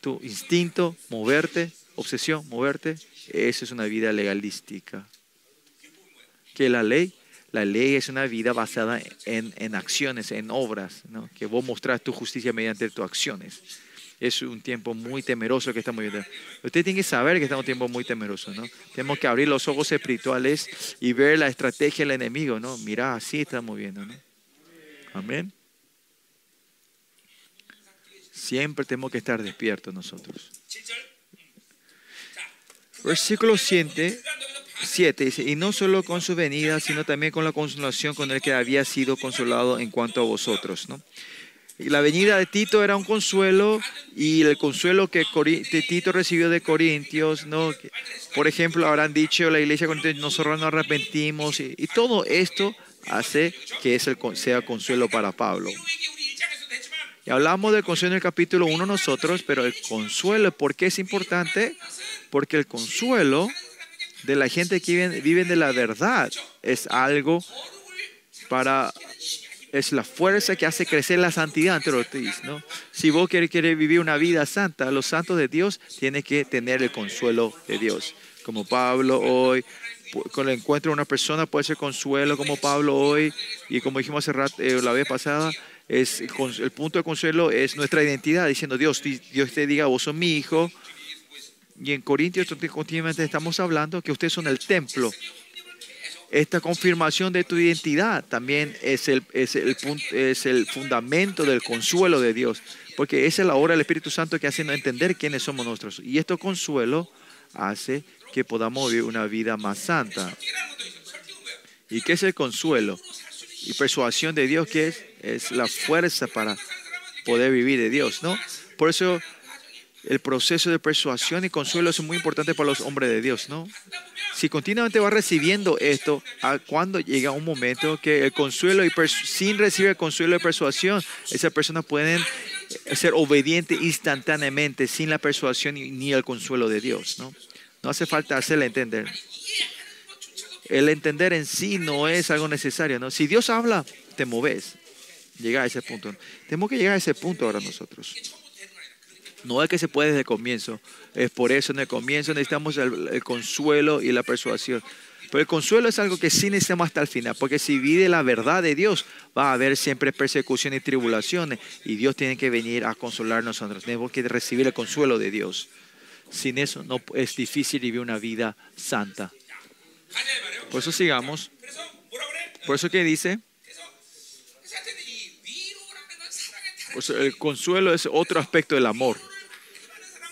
tu instinto, moverte, obsesión, moverte, eso es una vida legalística. Que la ley, la ley es una vida basada en, en acciones, en obras, ¿no? que vos mostrás tu justicia mediante tus acciones es un tiempo muy temeroso que estamos viviendo. Usted tiene que saber que estamos en un tiempo muy temeroso, ¿no? Tenemos que abrir los ojos espirituales y ver la estrategia del enemigo, ¿no? Mira, así estamos viendo, ¿no? Amén. Siempre tenemos que estar despiertos nosotros. Versículo 7, 7 dice, y no solo con su venida, sino también con la consolación con el que había sido consolado en cuanto a vosotros, ¿no? Y la venida de Tito era un consuelo y el consuelo que Tito recibió de Corintios, ¿no? por ejemplo, habrán dicho la iglesia, nosotros nos arrepentimos y, todo esto hace que es el, sea consuelo para Pablo. Y hablamos del consuelo en el capítulo 1 nosotros, pero el consuelo, ¿por qué es importante? Porque el consuelo de la gente que vive, de la verdad es algo para es la fuerza que hace crecer la santidad entre los ¿no? Si vos querés, vivir una vida santa, los santos de Dios tienen que tener el consuelo de Dios. Como Pablo hoy, con el encuentro de una persona puede ser consuelo, como Pablo hoy, y como dijimos eh, la vez pasada, es el punto de consuelo es nuestra identidad, diciendo Dios, Dios te diga, vos sos mi hijo. Y en Corintios continuamente estamos hablando que ustedes son el templo esta confirmación de tu identidad también es el, es el, es el fundamento del consuelo de Dios, porque esa es la obra del Espíritu Santo que hace entender quiénes somos nosotros. Y este consuelo hace que podamos vivir una vida más santa. ¿Y qué es el consuelo? Y persuasión de Dios, que es? Es la fuerza para poder vivir de Dios, ¿no? Por eso el proceso de persuasión y consuelo es muy importante para los hombres de Dios, ¿no? Si continuamente va recibiendo esto, a cuando llega un momento que el consuelo y sin recibir el consuelo y persuasión, esas personas pueden ser obedientes instantáneamente sin la persuasión ni el consuelo de Dios, ¿no? No hace falta hacerle entender. El entender en sí no es algo necesario, ¿no? Si Dios habla, te moves. Llega a ese punto. Tenemos que llegar a ese punto ahora nosotros. No es que se puede desde el comienzo. Es por eso en el comienzo necesitamos el, consuelo y la persuasión. Pero el consuelo es algo que sí necesitamos hasta el final, porque si vive la verdad de Dios, va a haber siempre persecución y tribulaciones, y Dios tiene que venir a consolarnos nosotros. Tenemos que recibir el consuelo de Dios. Sin eso no es difícil vivir una vida santa. Por eso sigamos. Por eso que dice, el consuelo es otro aspecto del amor.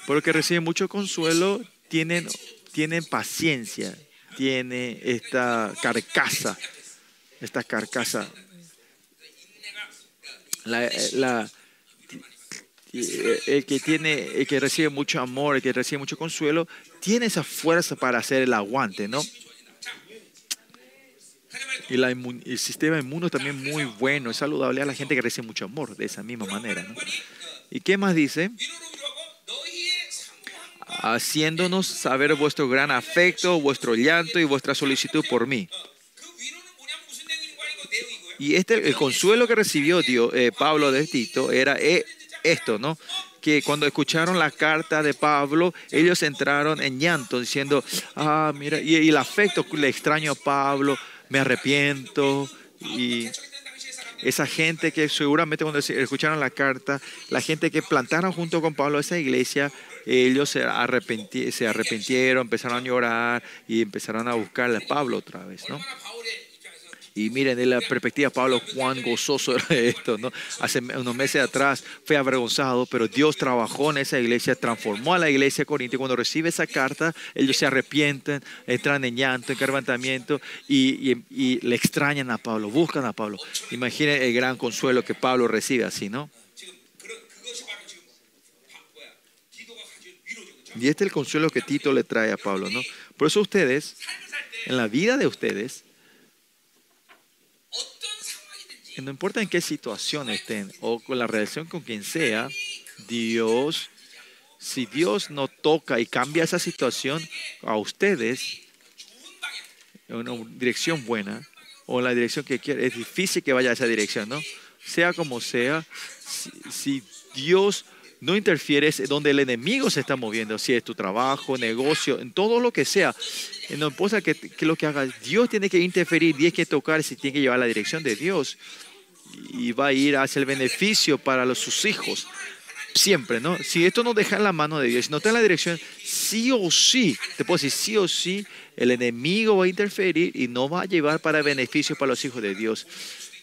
Porque reciben mucho consuelo, tienen, tienen paciencia, tiene esta carcasa, esta carcasa. el que tiene, el que recibe mucho amor, el que recibe mucho consuelo, tiene esa fuerza para hacer el aguante, ¿no? Y el sistema inmuno también muy bueno, es saludable a la gente que recibe mucho amor de esa misma manera. ¿no? ¿Y qué más dice? Haciéndonos saber vuestro gran afecto, vuestro llanto y vuestra solicitud por mí. Y este, el consuelo que recibió Dios, eh, Pablo de Tito era eh, esto, ¿no? Que cuando escucharon la carta de Pablo, ellos entraron en llanto, diciendo, ah, mira, y, y el afecto, le extraño a Pablo, me arrepiento. Y esa gente que seguramente cuando escucharon la carta, la gente que plantaron junto con Pablo esa iglesia, ellos se, se arrepintieron, empezaron a llorar y empezaron a buscarle a Pablo otra vez, ¿no? Y miren, de la perspectiva de Pablo, cuán gozoso era esto, ¿no? Hace unos meses atrás fue avergonzado, pero Dios trabajó en esa iglesia, transformó a la iglesia de Corinto. Y cuando recibe esa carta, ellos se arrepienten, entran en llanto, en quebrantamiento y le extrañan a Pablo, buscan a Pablo. Imaginen el gran consuelo que Pablo recibe así, ¿no? Y este es el consuelo que Tito le trae a Pablo, ¿no? Por eso ustedes, en la vida de ustedes, no importa en qué situación estén o con la relación con quien sea, Dios, si Dios no toca y cambia esa situación a ustedes en una dirección buena o en la dirección que quiere, es difícil que vaya a esa dirección, ¿no? Sea como sea, si, si Dios no interfieres donde el enemigo se está moviendo, si es tu trabajo, negocio, en todo lo que sea. No importa que, lo que hagas, Dios tiene que interferir, tiene que tocar, si tiene que llevar la dirección de Dios. Y va a ir hacia el beneficio para los, sus hijos. Siempre, ¿no? Si esto no deja en la mano de Dios, si no está en la dirección, sí o sí, te puedo decir, sí o sí, el enemigo va a interferir y no va a llevar para beneficio para los hijos de Dios.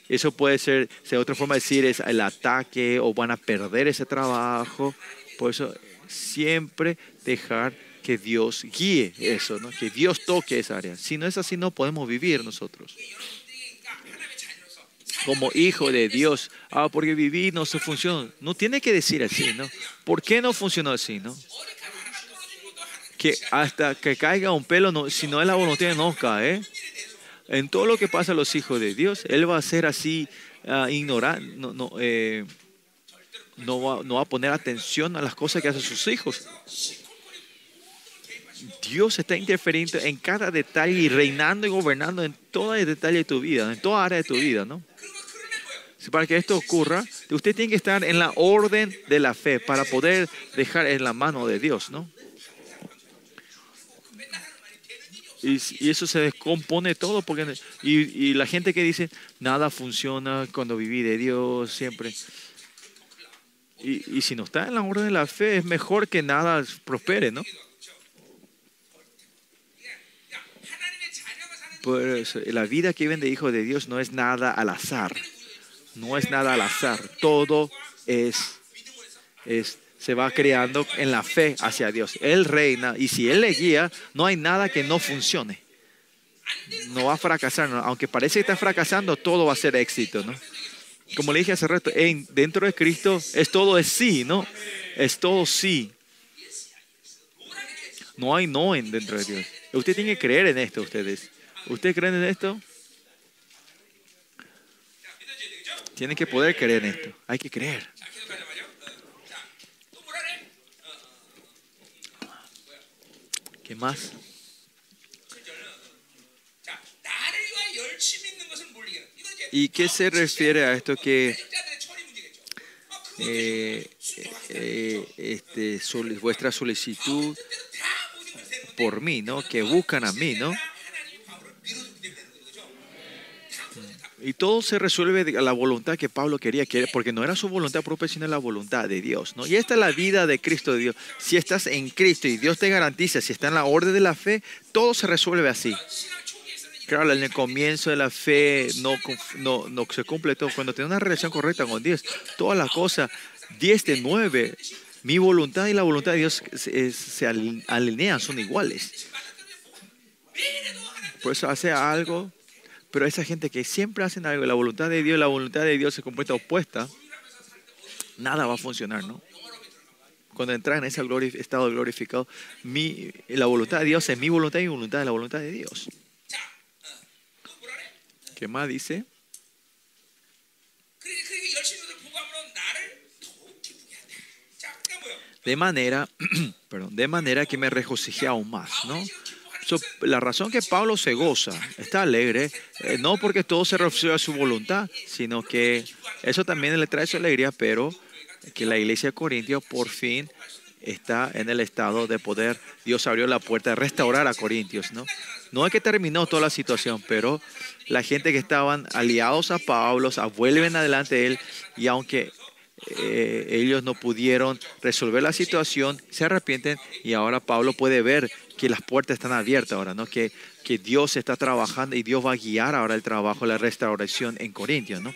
Eso puede ser, sea otra forma de decir, es el ataque o van a perder ese trabajo. Por eso, siempre dejar que Dios guíe eso, ¿no? que Dios toque esa área. Si no es así, no podemos vivir nosotros. Como hijo de Dios, ah, porque viví no se funcionó. No tiene que decir así, ¿no? ¿Por qué no funcionó así, no? Que hasta que caiga un pelo, no, si no es la voluntad, no cae. En todo lo que pasa a los hijos de Dios, Él va a ser así ah, ignorante, eh, no, va, no va a poner atención a las cosas que hacen sus hijos. Dios está interferiendo en cada detalle y reinando y gobernando en todo el detalle de tu vida, en toda área de tu vida, ¿no? Para que esto ocurra, usted tiene que estar en la orden de la fe para poder dejar en la mano de Dios, ¿no? Y, eso se descompone todo. porque y, la gente que dice, nada funciona cuando viví de Dios siempre. Y, y, si no está en la orden de la fe, es mejor que nada prospere, ¿no? Por eso, la vida que viven de hijo de Dios no es nada al azar. No es nada al azar. Todo es, es se va creando en la fe hacia Dios. Él reina y si Él le guía, no hay nada que no funcione. No va a fracasar, aunque parece que está fracasando, todo va a ser éxito, ¿no? Como le dije hace rato, en, dentro de Cristo es todo es sí, ¿no? Es todo sí. No hay no en dentro de Dios. Usted tiene que creer en esto, ustedes. ¿Ustedes creen en esto? Tienen que poder creer en esto. Hay que creer. ¿Qué más? ¿Y qué se refiere a esto que eh, eh, eh, este, vuestra solicitud por mí, ¿no? Que buscan a mí, ¿no? Y todo se resuelve a la voluntad que Pablo quería, porque no era su voluntad propia, sino la voluntad de Dios. ¿no? Y esta es la vida de Cristo de Dios. Si estás en Cristo y Dios te garantiza, si está en la orden de la fe, todo se resuelve así. Claro, en el comienzo de la fe no, no, no se cumple todo. Cuando tienes una relación correcta con Dios, todas las cosas, 10 de 9, mi voluntad y la voluntad de Dios se, se alinean, son iguales. Por eso hace algo pero esa gente que siempre hacen algo, la voluntad de Dios, la voluntad de Dios se completa opuesta, nada va a funcionar, ¿no? Cuando entras en ese estado glorificado, mi, la voluntad de Dios es mi voluntad y mi voluntad es la voluntad de Dios. ¿Qué más dice? De manera, (clears throat) perdón, de manera que me regocijé aún más, ¿no? La razón que Pablo se goza, está alegre, eh, no porque todo se refiere a su voluntad, sino que eso también le trae su alegría, pero que la iglesia de Corintios por fin está en el estado de poder. Dios abrió la puerta de restaurar a Corintios, ¿no? No es que terminó toda la situación, pero la gente que estaban aliados a Pablo, o vuelven adelante de él y aunque eh, ellos no pudieron resolver la situación, se arrepienten y ahora Pablo puede ver que las puertas están abiertas ahora, ¿no? Que, que Dios está trabajando y Dios va a guiar ahora el trabajo, la restauración en Corintios, ¿no?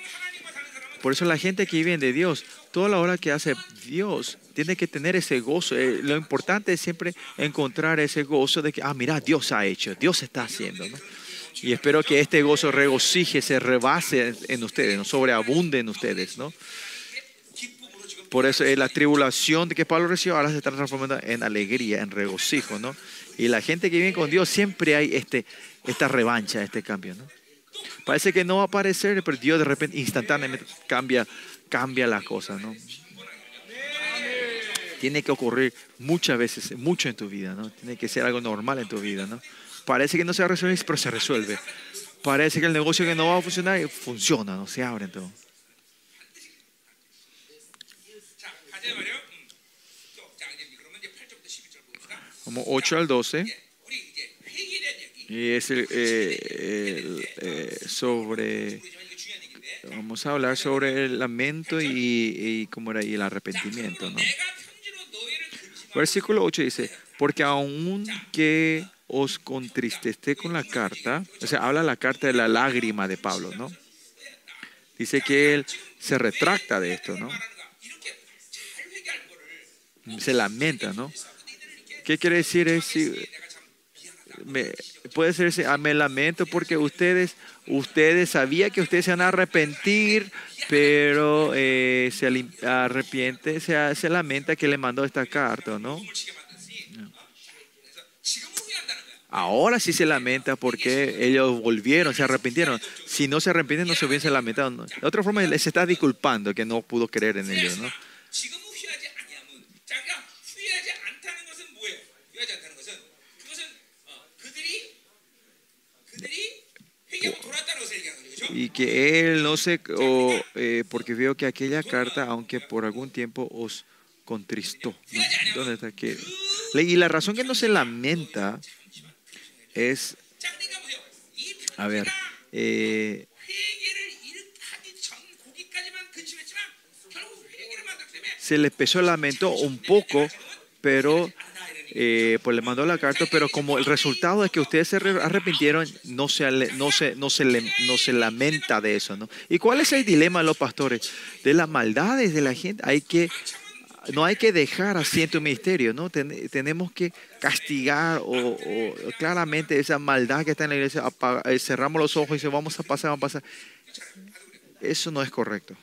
Por eso la gente que vive de Dios, toda la hora que hace Dios, tiene que tener ese gozo. Eh, lo importante es siempre encontrar ese gozo de que, ah, mira, Dios ha hecho, Dios está haciendo, ¿no? Y espero que este gozo regocije, se rebase en, ustedes, ¿no? sobreabunde en ustedes, ¿no? Por eso eh, la tribulación que Pablo recibió ahora se está transformando en alegría, en regocijo, ¿no? Y la gente que viene con Dios siempre hay este, esta revancha, este cambio, ¿no? Parece que no va a aparecer, pero Dios de repente instantáneamente cambia, cambia las cosas, ¿no? Tiene que ocurrir muchas veces, mucho en tu vida, ¿no? Tiene que ser algo normal en tu vida, ¿no? Parece que no se va a resolver, pero se resuelve. Parece que el negocio que no va a funcionar, funciona, ¿no? Se abre entonces. como 8 al 12. Y es el, eh, eh, sobre, vamos a hablar sobre el lamento y, y como era, y el arrepentimiento. ¿no? Versículo 8 dice, porque aun que os contristesté con la carta, o sea, habla la carta de la lágrima de Pablo, ¿no? Dice que él se retracta de esto, ¿no? Se lamenta, ¿no? ¿Qué quiere decir es si me, puede ser ah, me lamento porque ustedes ustedes sabía que ustedes se van a arrepentir, pero eh, se arrepiente, se, se lamenta que le mandó esta carta, ¿no? Ahora sí se lamenta porque ellos volvieron, se arrepintieron. Si no se arrepienten, no se hubiesen lamentado. De otra forma, se está disculpando que no pudo creer en ellos. ¿no? y que Él no se, o, eh, porque veo que aquella carta, aunque por algún tiempo os contristó. ¿Dónde está que? Y la razón que no se lamenta es, a ver, eh, se le pesó el lamento un poco, pero eh, pues le mandó la carta, pero como el resultado es que ustedes se re- arrepintieron, no se, no se, no se, no se lamenta de eso, ¿no? ¿Y cuál es el dilema de los pastores? De las maldades de la gente, no hay que dejar así en tu ministerio, ¿no? Ten- tenemos que castigar o, claramente esa maldad que está en la iglesia, apaga- eh, cerramos los ojos y dice, vamos a pasar, vamos a pasar. Eso no es correcto.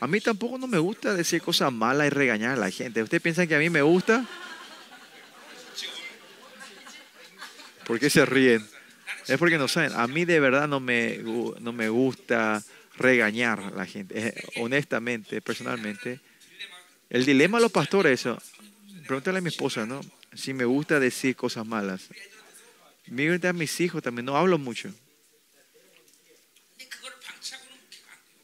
A mí tampoco no me gusta decir cosas malas y regañar a la gente. ¿Ustedes piensan que a mí me gusta? ¿Por qué se ríen? Es porque no saben. A mí de verdad no me, no me gusta regañar a la gente. Eh, honestamente, personalmente. El dilema de los pastores, eso. Pregúntale a mi esposa, ¿no? Si me gusta decir cosas malas. Mírate a mis hijos también. No hablo mucho.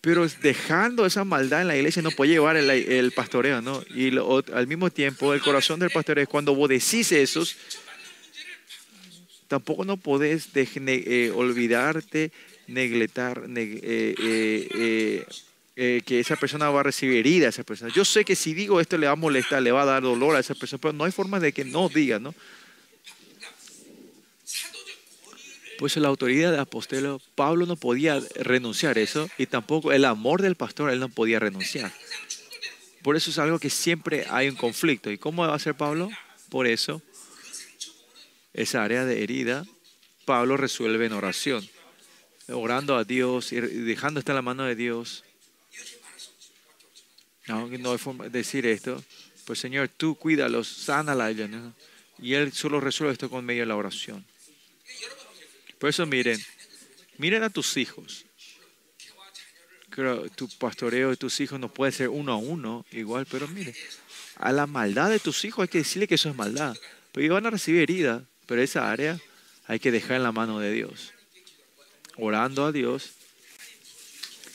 Pero dejando esa maldad en la iglesia no puede llevar el, pastoreo, ¿no? Y lo- al mismo tiempo, el corazón del pastoreo es cuando vos decís esos, tampoco no podés eh, olvidarte, negletar, neg- eh, eh, eh, que esa persona va a recibir herida a esa persona. Yo sé que si digo esto le va a molestar, le va a dar dolor a esa persona, pero no hay forma de que no diga, ¿no? Pues la autoridad de apostelo, Pablo no podía renunciar a eso y tampoco el amor del pastor, él no podía renunciar. Por eso es algo que siempre hay un conflicto. ¿Y cómo va a ser Pablo? Por eso, esa área de herida, Pablo resuelve en oración, orando a Dios y dejando estar la mano de Dios. No, no hay forma de decir esto. Pues Señor, tú cuídalos, sánala. ¿no? Y Él solo resuelve esto con medio de la oración. Por eso miren, miren a tus hijos. Creo tu pastoreo de tus hijos no puede ser uno a uno igual, pero miren, a la maldad de tus hijos hay que decirle que eso es maldad. Pero ellos van a recibir herida, pero esa área hay que dejar en la mano de Dios. Orando a Dios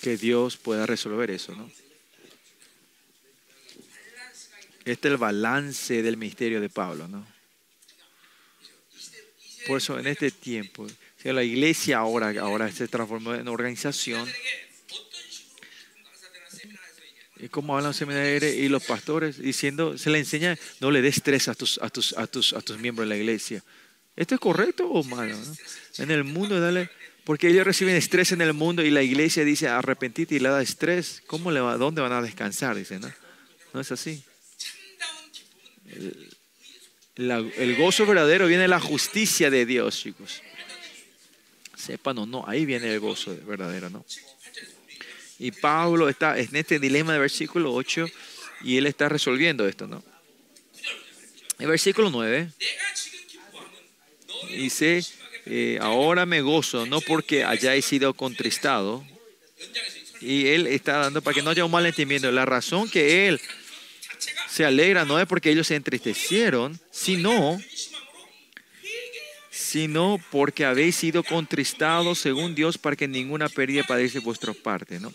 que Dios pueda resolver eso, ¿no? Este es el balance del ministerio de Pablo, ¿no? Por eso en este tiempo, si la iglesia ahora, ahora se transformó en organización. Y como hablan los seminarios y los pastores, diciendo, se le enseña, no le des estrés a tus, a tus, a tus, a tus miembros de la iglesia. ¿Esto es correcto o malo? ¿no? En el mundo, dale. Porque ellos reciben estrés en el mundo y la iglesia dice arrepentite y le da estrés. ¿Cómo le va, ¿Dónde van a descansar? Dice, ¿no? No es así. El, la, el gozo verdadero viene de la justicia de Dios, chicos sepan o no, ahí viene el gozo verdadero, ¿no? Y Pablo está en este dilema del versículo 8 y él está resolviendo esto, ¿no? El versículo 9 dice, eh, ahora me gozo, no porque hayáis sido contristado. Y él está dando para que no haya un mal. La razón que él se alegra no es porque ellos se entristecieron, sino sino porque habéis sido contristados según Dios para que ninguna pérdida padece vuestra parte, ¿no?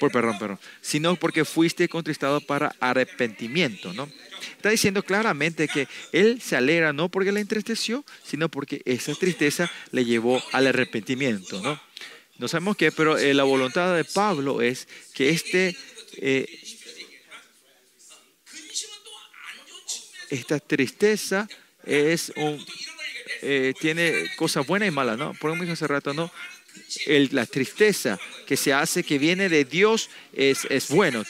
Por, perdón, perdón, sino porque fuiste contristado para arrepentimiento, ¿no? Está diciendo claramente que él se alegra no porque le entristeció, sino porque esa tristeza le llevó al arrepentimiento, ¿no? No sabemos qué, pero eh, la voluntad de Pablo es que este, eh, esta tristeza es un, eh, tiene cosas buenas y malas, ¿no? Por ejemplo, hace rato, ¿no? El, la tristeza que se hace, que viene de Dios, es, es bueno,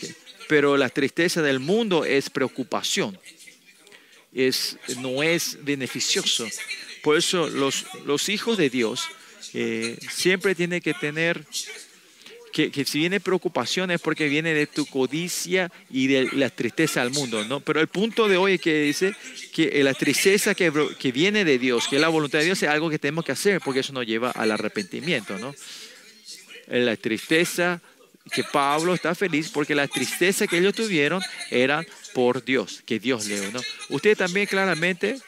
pero la tristeza del mundo es preocupación, es, no es beneficioso. Por eso los, los hijos de Dios eh, siempre tienen que tener que, si viene preocupación es porque viene de tu codicia y de la tristeza al mundo, ¿no? Pero el punto de hoy es que dice que la tristeza que, que viene de Dios, que es la voluntad de Dios, es algo que tenemos que hacer porque eso nos lleva al arrepentimiento, ¿no? Eh, La tristeza que Pablo está feliz porque la tristeza que ellos tuvieron era por Dios, que Dios le ¿no? Ustedes también claramente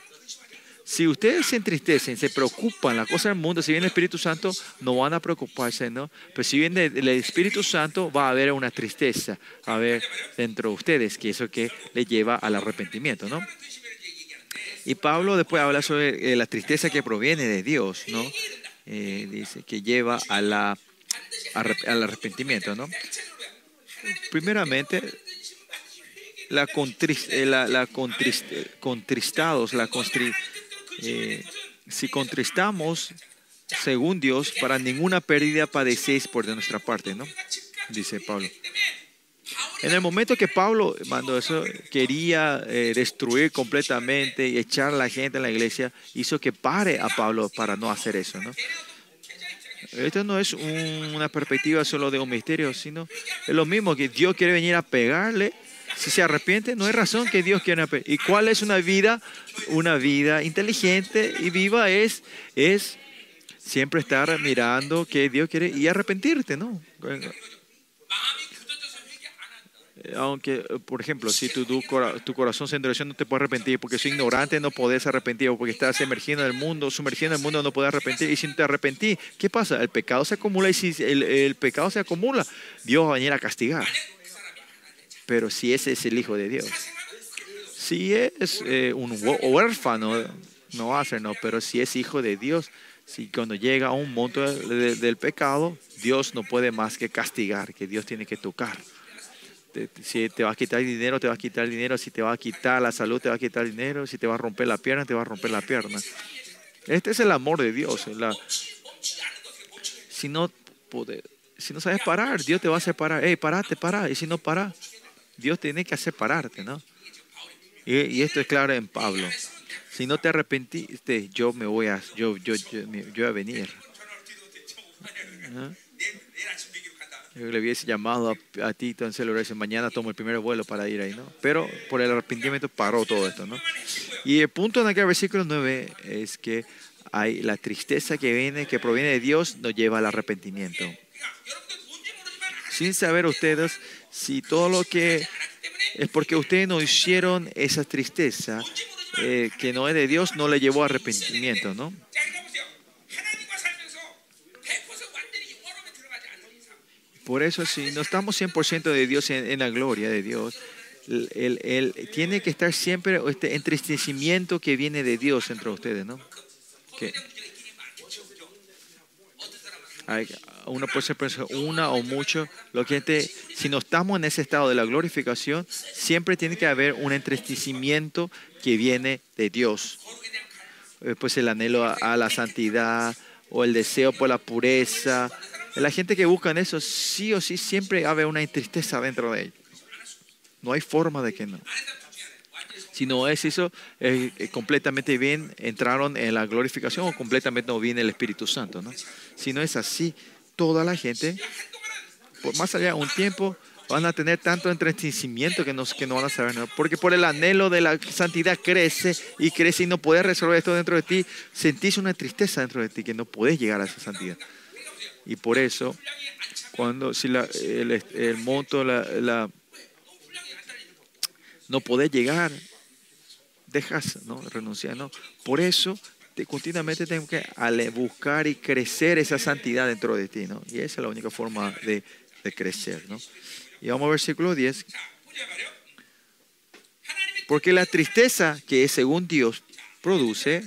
Si ustedes se entristecen, se preocupan, la cosa del mundo, si viene el Espíritu Santo, no van a preocuparse, ¿no? Pero si viene el Espíritu Santo, va a haber una tristeza, a haber dentro de ustedes, que eso que le lleva al arrepentimiento, ¿no? Y Pablo después habla sobre eh, la tristeza que proviene de Dios, ¿no? Eh, dice que lleva a la, al arrepentimiento, ¿no? Primeramente, la, eh, la, contristados, la eh, si contristamos, según Dios, para ninguna pérdida padecéis por de nuestra parte, ¿no? Dice Pablo. En el momento que Pablo mandó eso, quería eh, destruir completamente y echar a la gente en la iglesia, hizo que pare a Pablo para no hacer eso, ¿no? Esto no es una perspectiva solo de un misterio, sino es lo mismo que Dios quiere venir a pegarle si se arrepiente, no hay razón que Dios quiera. ¿Y cuál es una vida? Una vida inteligente y viva es, es siempre estar mirando que Dios quiere y arrepentirte, ¿no? Aunque, por ejemplo, si tu, tu, corazón se endurece, no te puedes arrepentir porque soy ignorante, no puedes arrepentir o porque estás emergiendo en el mundo, sumergiendo en el mundo, no puedes arrepentir. Y si no te arrepentís, ¿qué pasa? El pecado se acumula y si el, el pecado se acumula, Dios va a venir a castigar. Pero si ese es el Hijo de Dios, si es eh, un huérfano, no ser, no, pero si es Hijo de Dios, si cuando llega a un monto del pecado, Dios no puede más que castigar, que Dios tiene que tocar. Si te va a quitar dinero, te va a quitar dinero. Si te va a quitar la salud, te va a quitar dinero. Si te va a romper la pierna, te va a romper la pierna. Este es el amor de Dios. si, no, si no sabes parar, Dios te va a hacer parar. Hey, parate, para. Y si no para, Dios tiene que hacer pararte, ¿no? Y, esto es claro en Pablo. Si no te arrepentiste, yo me voy a, yo, yo, yo, voy a venir. Yo le hubiese llamado a, ti, entonces le hubiese mañana tomo el primer vuelo para ir ahí, ¿no? Pero por el arrepentimiento paró todo esto, ¿no? Y el punto en aquel versículo 9 es que hay la tristeza que viene, que proviene de Dios, nos lleva al arrepentimiento. Sin saber ustedes si todo lo que es porque ustedes no hicieron esa tristeza eh, que no es de Dios, no le llevó a arrepentimiento, ¿no? Por eso, si no estamos 100% de Dios en, la gloria de Dios, el, tiene que estar siempre este entristecimiento que viene de Dios entre ustedes, ¿no? Que, uno puede ser una o mucho. Lo que si no estamos en ese estado de la glorificación, siempre tiene que haber un entristecimiento que viene de Dios. Eh, pues el anhelo a, la santidad o el deseo por la pureza. La gente que busca en eso, sí o sí, siempre haber una tristeza dentro de ellos. No hay forma de que no. Si no es eso, completamente bien entraron en la glorificación o completamente no viene el Espíritu Santo. ¿no? Si no es así, toda la gente, por más allá de un tiempo, van a tener tanto entretenimiento que no, que no van a saber nada. Porque por el anhelo de la santidad crece y crece y no puedes resolver esto dentro de ti. Sentís una tristeza dentro de ti que no puedes llegar a esa santidad. Y por eso, cuando si la, el, monto, la, la, no podés llegar, dejas, ¿no? Renunciar, ¿no? Por eso continuamente tengo que buscar y crecer esa santidad dentro de ti, ¿no? Y esa es la única forma de, crecer, ¿no? Y vamos al versículo 10. Porque la tristeza que según Dios produce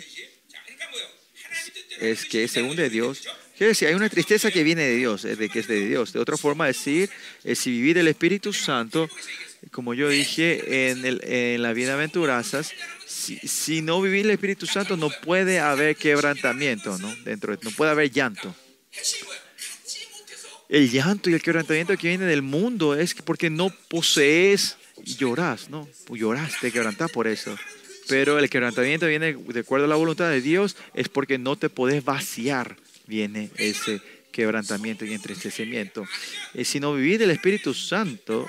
es que según de Dios, quiere decir, hay una tristeza que viene de Dios, es de que es de Dios. De otra forma de decir, es si vivir el Espíritu Santo, como yo dije en, el, en las bienaventuranzas, si, no vivir el Espíritu Santo, no puede haber quebrantamiento, ¿no? Dentro no puede haber llanto. El llanto y el quebrantamiento que viene del mundo es porque no posees y lloras, ¿no? Lloras, te quebrantas por eso. Pero el quebrantamiento viene de acuerdo a la voluntad de Dios, es porque no te podés vaciar, viene ese quebrantamiento y entristecimiento. Y si no vivir el Espíritu Santo,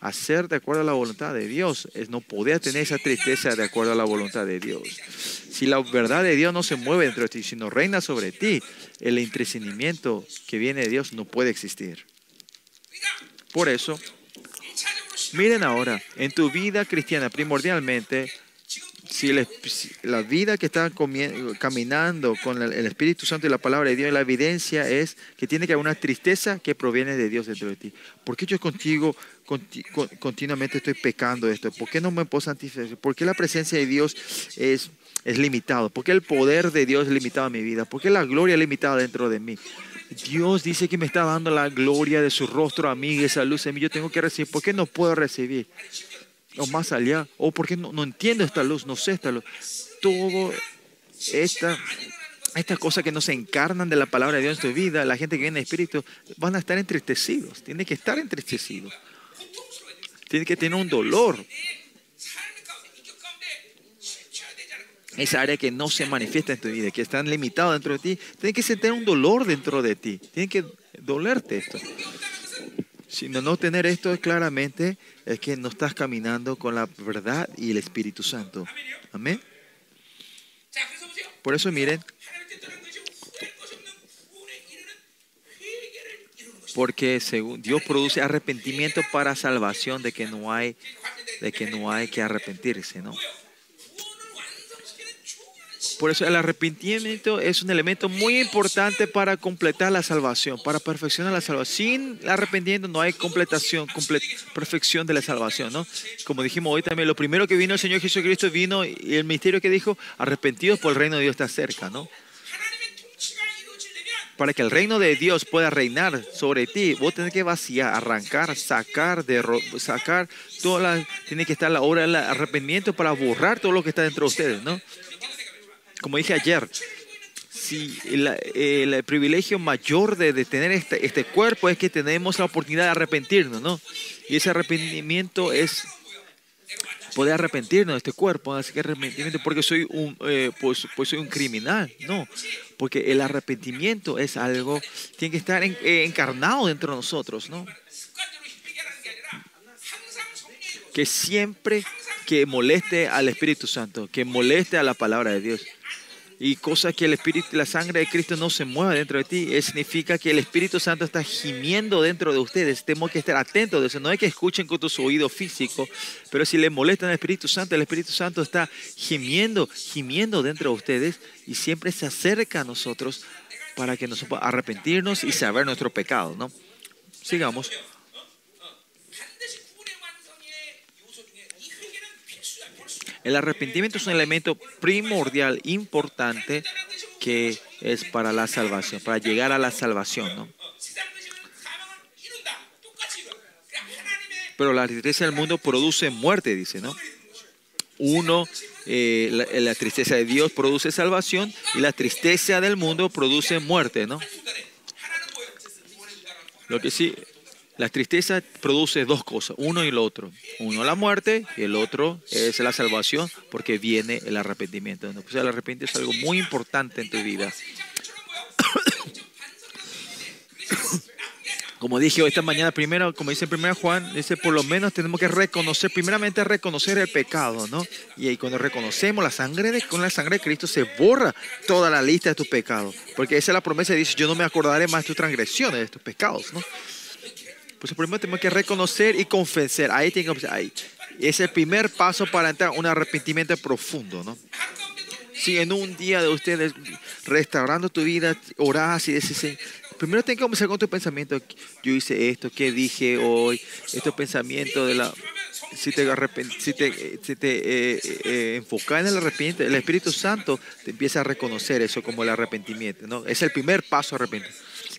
hacer de acuerdo a la voluntad de Dios, es no poder tener esa tristeza de acuerdo a la voluntad de Dios. Si la verdad de Dios no se mueve dentro de ti, sino reina sobre ti, el entretenimiento que viene de Dios no puede existir. Por eso, miren ahora, en tu vida cristiana primordialmente, si, la vida que está caminando con el, Espíritu Santo y la palabra de Dios, la evidencia es que tiene que haber una tristeza que proviene de Dios dentro de ti. ¿Por qué yo contigo conti- con- continuamente estoy pecando esto? ¿Por qué no me puedo santificar? ¿Por qué la presencia de Dios es, es limitado? ¿Por qué el poder de Dios es limitado en mi vida? ¿Por qué la gloria es limitada dentro de mí? Dios dice que me está dando la gloria de su rostro a mí, esa luz en mí. Yo tengo que recibir. ¿Por qué no puedo recibir? o más allá, o porque no, no entiendo esta luz, no sé esta luz. Todo esta, estas cosas que no se encarnan de la palabra de Dios en tu vida, la gente que viene en espíritu, van a estar entristecidos, tienen que estar entristecidos, tienen que tener un dolor. Esa área que no se manifiesta en tu vida, que están limitados dentro de ti, tiene que sentir un dolor dentro de ti, tiene que dolerte esto. Sino no tener esto claramente es que no estás caminando con la verdad y el Espíritu Santo. Amén. Por eso miren, porque según Dios produce arrepentimiento para salvación de que no hay de que no hay que arrepentirse, ¿no? Por eso el arrepentimiento es un elemento muy importante para completar la salvación, para perfeccionar la salvación. Sin arrepentimiento no hay completación, comple perfección de la salvación. Como dijimos hoy también, lo primero que vino el Señor Jesucristo vino y el misterio que dijo, arrepentidos por el reino de Dios está cerca, ¿no? Para que el reino de Dios pueda reinar sobre ti, vos tenés que vaciar, arrancar, sacar, sacar, toda la, tiene que estar la obra del arrepentimiento para borrar todo lo que está dentro de ustedes, ¿no? como dije ayer, si el, privilegio mayor de, de tener este, este, cuerpo es que tenemos la oportunidad de arrepentirnos, ¿no? Y ese arrepentimiento es poder arrepentirnos de este cuerpo, así que arrepentimiento porque soy un, eh, pues, pues, soy un criminal, no, porque el arrepentimiento es algo, tiene que estar eh, encarnado dentro de nosotros, ¿no? Que siempre que moleste al Espíritu Santo, que moleste a la palabra de Dios. Y cosa que el Espíritu, la sangre de Cristo no se mueva dentro de ti, eh, significa que el Espíritu Santo está gimiendo dentro de ustedes. Tenemos que estar atentos de eso. No es que escuchen con tus oídos físicos, pero si le molestan al Espíritu Santo, el Espíritu Santo está gimiendo, gimiendo dentro de ustedes y siempre se acerca a nosotros para que nosotros arrepentirnos y saber nuestro pecado, ¿no? Sigamos. El arrepentimiento es un elemento primordial, importante, que es para la salvación, para llegar a la salvación. ¿no? Pero la tristeza del mundo produce muerte, dice, ¿no? Uno, eh, la, la tristeza de Dios produce salvación y la tristeza del mundo produce muerte, ¿no? Lo que sí, la tristeza produce dos cosas, uno y el otro. Uno la muerte y el otro es la salvación porque viene el arrepentimiento. Pues el arrepentimiento es algo muy importante en tu vida. (coughs) Como dije esta mañana, primero, como dice primero Juan, dice por lo menos tenemos que reconocer, primeramente reconocer el pecado, ¿no? Y ahí cuando reconocemos la sangre de, con la sangre de Cristo se borra toda la lista de tus pecados, porque esa es la promesa, dice, yo no me acordaré más de tus transgresiones, de tus pecados, ¿no? Pues primero tenemos que reconocer y confesar, ahí tengo, ahí. Es el primer paso para entrar un arrepentimiento profundo, ¿no? Si en un día de ustedes restaurando tu vida, orás y decís, primero tengo que comenzar con tu pensamiento. Yo hice esto, ¿qué dije hoy? Estos pensamientos de la... Si te, te eh, eh, enfocas en el arrepentimiento, el Espíritu Santo te empieza a reconocer eso como el arrepentimiento. ¿no? Es el primer paso a arrepentir.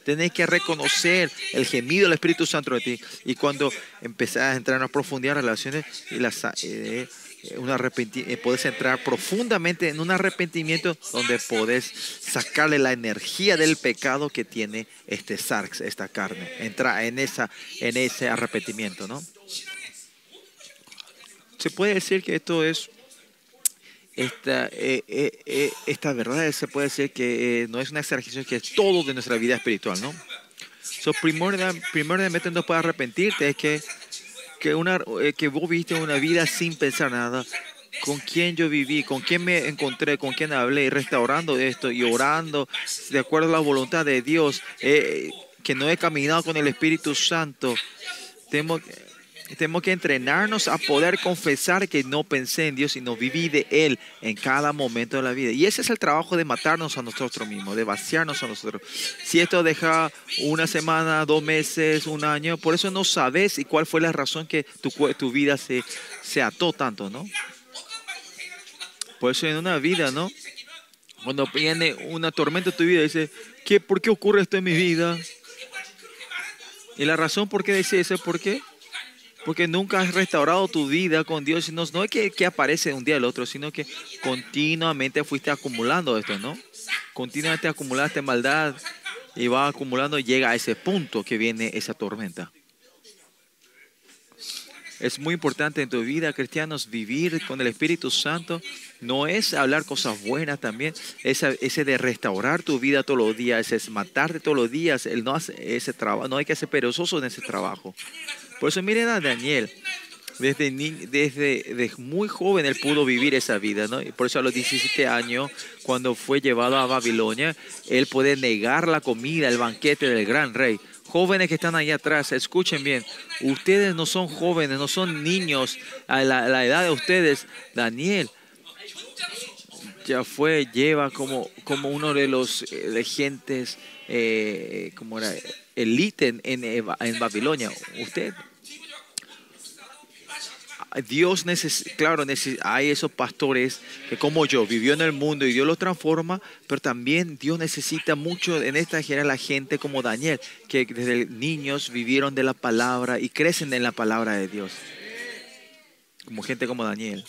Tenés que reconocer el gemido del Espíritu Santo de ti. Y cuando empezás a entrar en una profundidad de relaciones, las, eh, un arrepenti- eh, puedes entrar profundamente en un arrepentimiento donde puedes sacarle la energía del pecado que tiene este sarx, esta carne. Entra en, esa, en ese arrepentimiento, ¿no? Se puede decir que esto es esta, eh, eh, eh, esta verdad se puede decir que eh, no es una exageración, que es todo de nuestra vida espiritual, ¿no? So, primordial- primordialmente no puedes arrepentirte, es que, que, una, eh, que vos viste una vida sin pensar nada, con quién yo viví, con quién me encontré, con quién hablé, restaurando esto y orando de acuerdo a la voluntad de Dios, que no he caminado con el Espíritu Santo. Tenemos, Tenemos que entrenarnos a poder confesar que no pensé en Dios, sino viví de Él en cada momento de la vida. Y ese es el trabajo de matarnos a nosotros mismos, de vaciarnos a nosotros. Si esto deja una semana, dos meses, un año, por eso no sabes y cuál fue la razón que tu, tu vida se, se ató tanto, ¿no? Por eso en una vida, ¿no? Cuando viene una tormenta en tu vida, dice, ¿qué, ¿por qué ocurre esto en mi vida? Y la razón por qué dice eso es porque, porque nunca has restaurado tu vida con Dios. No, es que, que aparece un día al otro, sino que continuamente fuiste acumulando esto, ¿no? Continuamente acumulaste maldad y vas acumulando y llega a ese punto que viene esa tormenta. Es muy importante en tu vida, cristianos, vivir con el Espíritu Santo. No es hablar cosas buenas también, es ese de restaurar tu vida todos los días, es matarte todos los días. El no hace ese trabajo, no hay que ser perezoso en ese trabajo. Por eso miren a Daniel. Desde, desde, desde muy joven él pudo vivir esa vida, ¿no? Y por eso a los 17 años, cuando fue llevado a Babilonia, él puede negar la comida, el banquete del gran rey. Jóvenes que están ahí atrás, escuchen bien, ustedes no son jóvenes, no son niños a la, edad de ustedes. Daniel ya fue, lleva como, como uno de los eh, de gentes, eh, como era, elite en, en, en Babilonia. Usted, Dios, neces claro, neces hay esos pastores que como yo, vivió en el mundo y Dios los transforma, pero también Dios necesita mucho en esta generación la gente como Daniel, que desde niños vivieron de la palabra y crecen en la palabra de Dios. Como gente como Daniel.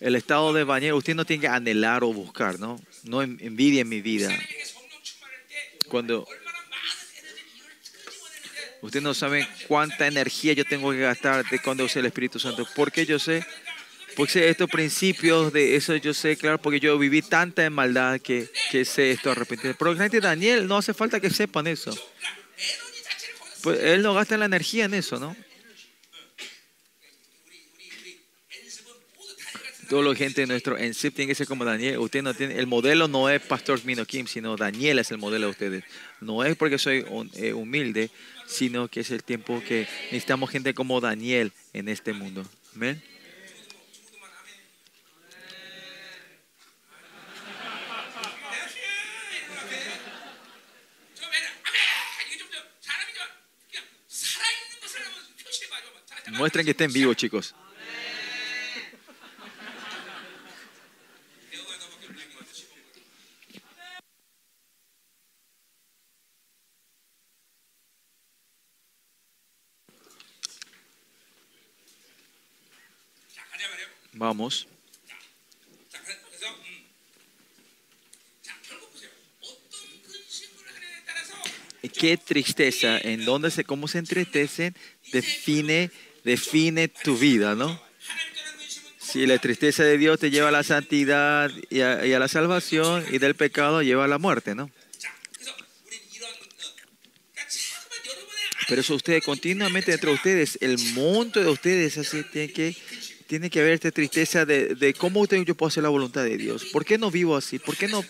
El estado de Daniel, usted no tiene que anhelar o buscar, ¿no? No envidia en mi vida. Cuando Ustedes no saben cuánta energía yo tengo que gastar de cuando usé el Espíritu Santo. Porque yo sé, porque estos principios de eso yo sé, claro, porque yo viví tanta maldad que, que sé esto arrepentido. Pero gente, Daniel, no hace falta que sepan eso. Pues él no gasta la energía en eso, ¿no? Toda la gente de nuestro en tiene que ser como Daniel. Usted no tiene, el modelo no es Pastor Mino Kim, sino Daniel es el modelo de ustedes. No es porque soy eh, humilde, sino que es el tiempo que necesitamos gente como Daniel en este mundo. Amén. Muestren que estén vivos, chicos. Vamos. Qué tristeza, en dónde se, cómo se entristecen, define, define tu vida, ¿no? Si la tristeza de Dios te lleva a la santidad y a, la salvación y del pecado lleva a la muerte, ¿no? Pero eso ustedes continuamente entre ustedes, el monto de ustedes así tiene que tiene que haber esta tristeza de, de cómo yo puedo hacer la voluntad de Dios. ¿Por qué no vivo así? ¿Por qué no?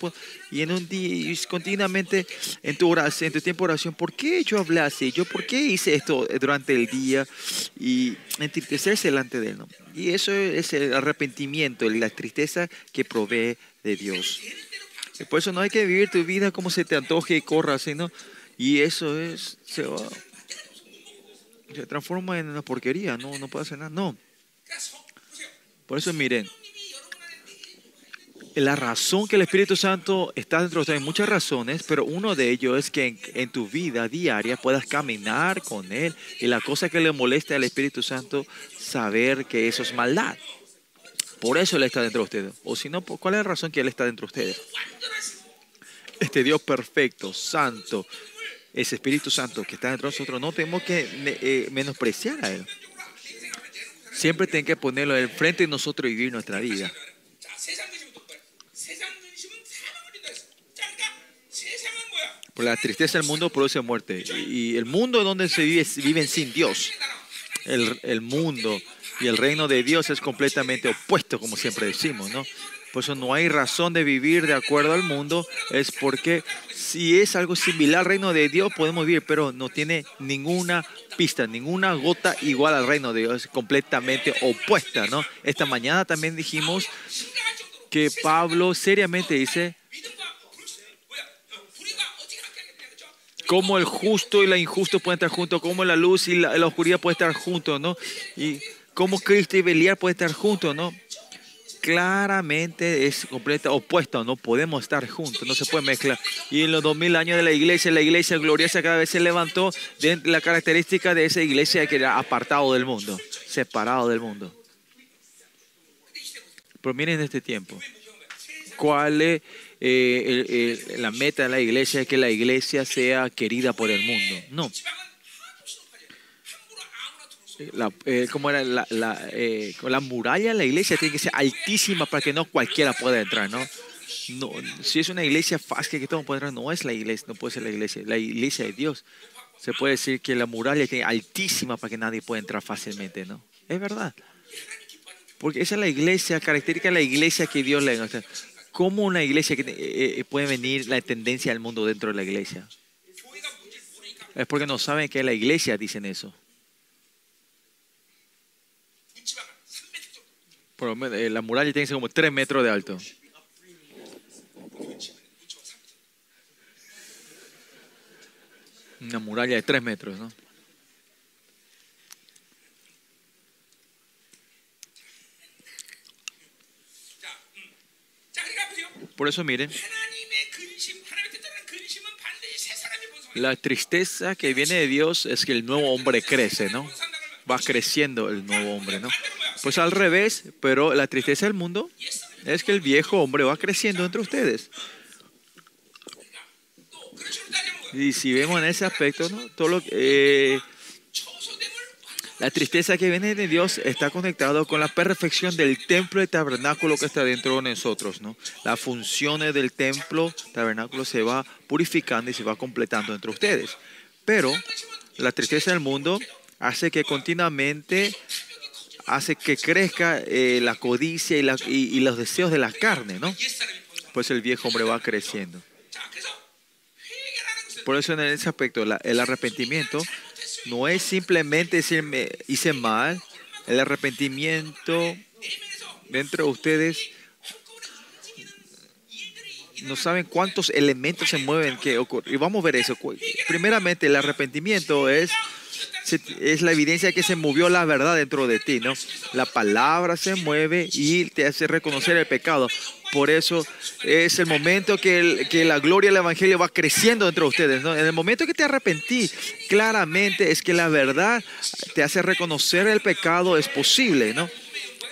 Y en un día, y continuamente en tu oración, en tu tiempo de oración, ¿por qué yo hablé así? ¿Yo por qué hice esto durante el día? Y entristecerse delante de Él. Y eso es el arrepentimiento, la tristeza que provee de Dios. Y por eso no hay que vivir tu vida como se te antoje y corra así, ¿no? Y eso es, se se transforma en una porquería, no, no puede hacer nada, no. Por eso miren, la razón que el Espíritu Santo está dentro de ustedes, muchas razones, pero uno de ellos es que en, tu vida diaria puedas caminar con Él y la cosa que le molesta al Espíritu Santo, saber que eso es maldad. Por eso Él está dentro de ustedes. O si no, ¿cuál es la razón que Él está dentro de ustedes? Este Dios perfecto, santo, ese Espíritu Santo que está dentro de nosotros, no tenemos que eh, eh, menospreciar a Él. Siempre tienen que ponerlo enfrente de nosotros y vivir nuestra vida. Por la tristeza del mundo produce muerte. Y el mundo donde se vive, viven sin Dios. El, el mundo y el reino de Dios es completamente opuesto, como siempre decimos, ¿no? Por eso no hay razón de vivir de acuerdo al mundo. Es porque si es algo similar al reino de Dios, podemos vivir, pero no tiene ninguna pista, ninguna gota igual al reino de Dios. Es completamente opuesta, ¿no? Esta mañana también dijimos que Pablo seriamente dice cómo el justo y la injusto pueden estar juntos, cómo la luz y la, la oscuridad pueden estar juntos, ¿no? Y cómo Cristo y Beliar pueden estar juntos, ¿no? Claramente es completamente opuesto, no podemos estar juntos, no se puede mezclar. Y en los dos mil años de la iglesia, la iglesia gloriosa cada vez se levantó de la característica de esa iglesia que era apartado del mundo, separado del mundo. Pero miren este tiempo, ¿cuál es eh, el- el- la meta de la iglesia? Es que la iglesia sea querida por el mundo. No, la, eh, era? La, la, eh, la muralla de la iglesia tiene que ser altísima para que no cualquiera pueda entrar, ¿no? no si es una iglesia fácil que todos pueden entrar, no es la iglesia, no puede ser la iglesia, la iglesia de Dios. Se puede decir que la muralla tiene altísima para que nadie pueda entrar fácilmente, ¿no? Es verdad. Porque esa es la iglesia, característica de la iglesia que Dios le da. ¿Cómo una iglesia que, eh, eh, puede venir la tendencia del mundo dentro de la iglesia? Es porque no saben que es la iglesia, dicen eso. Eh, la muralla tiene que ser como 3 metros de alto. Una muralla de 3 metros, ¿no? Por eso miren, la tristeza que viene de Dios es que el nuevo hombre crece, ¿no? va creciendo el nuevo hombre, ¿no? Pues al revés, pero la tristeza del mundo es que el viejo hombre va creciendo entre ustedes. Y si vemos en ese aspecto, ¿no? Todo lo, eh, la tristeza que viene de Dios está conectado con la perfección del templo y tabernáculo que está dentro de nosotros, ¿no? Las funciones del templo, tabernáculo se va purificando y se va completando entre ustedes. Pero la tristeza del mundo hace que continuamente hace que crezca eh, la codicia y, la, y, los deseos de la carne, ¿no? Pues el viejo hombre va creciendo. Por eso en ese aspecto el arrepentimiento no es simplemente decirme hice mal, el arrepentimiento dentro de ustedes no saben cuántos elementos se mueven que ocurre. Y vamos a ver eso. Primeramente, el arrepentimiento es es la evidencia de que se movió la verdad dentro de ti, ¿no? La palabra se mueve y te hace reconocer el pecado. Por eso es el momento que, el- que la gloria del Evangelio va creciendo dentro de ustedes, ¿no? En el momento que te arrepentí, claramente es que la verdad te hace reconocer el pecado, es posible, ¿no?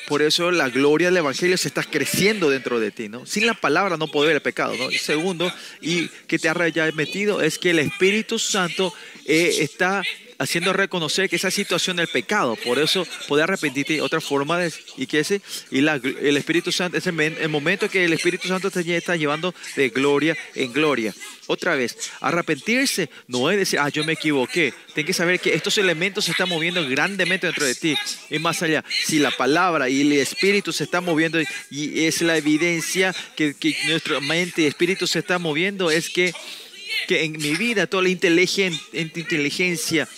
Por eso la gloria del Evangelio se está creciendo dentro de ti, ¿no? Sin la palabra no puede ver el pecado, ¿no? Segundo, y que te ha metido es que el Espíritu Santo eh, está haciendo reconocer que esa situación del pecado, por eso poder arrepentirte, otra forma de, y que ese, y el Espíritu Santo, es el momento que el Espíritu Santo te está llevando de gloria en gloria. Otra vez, arrepentirse no es decir, ah, yo me equivoqué. Tienes que saber que estos elementos se están moviendo grandemente dentro de ti. Y más allá, si la palabra y el espíritu se están moviendo y es la evidencia que, que nuestra mente y espíritu se está moviendo, es que, que en mi vida toda la inteligen, inteligencia,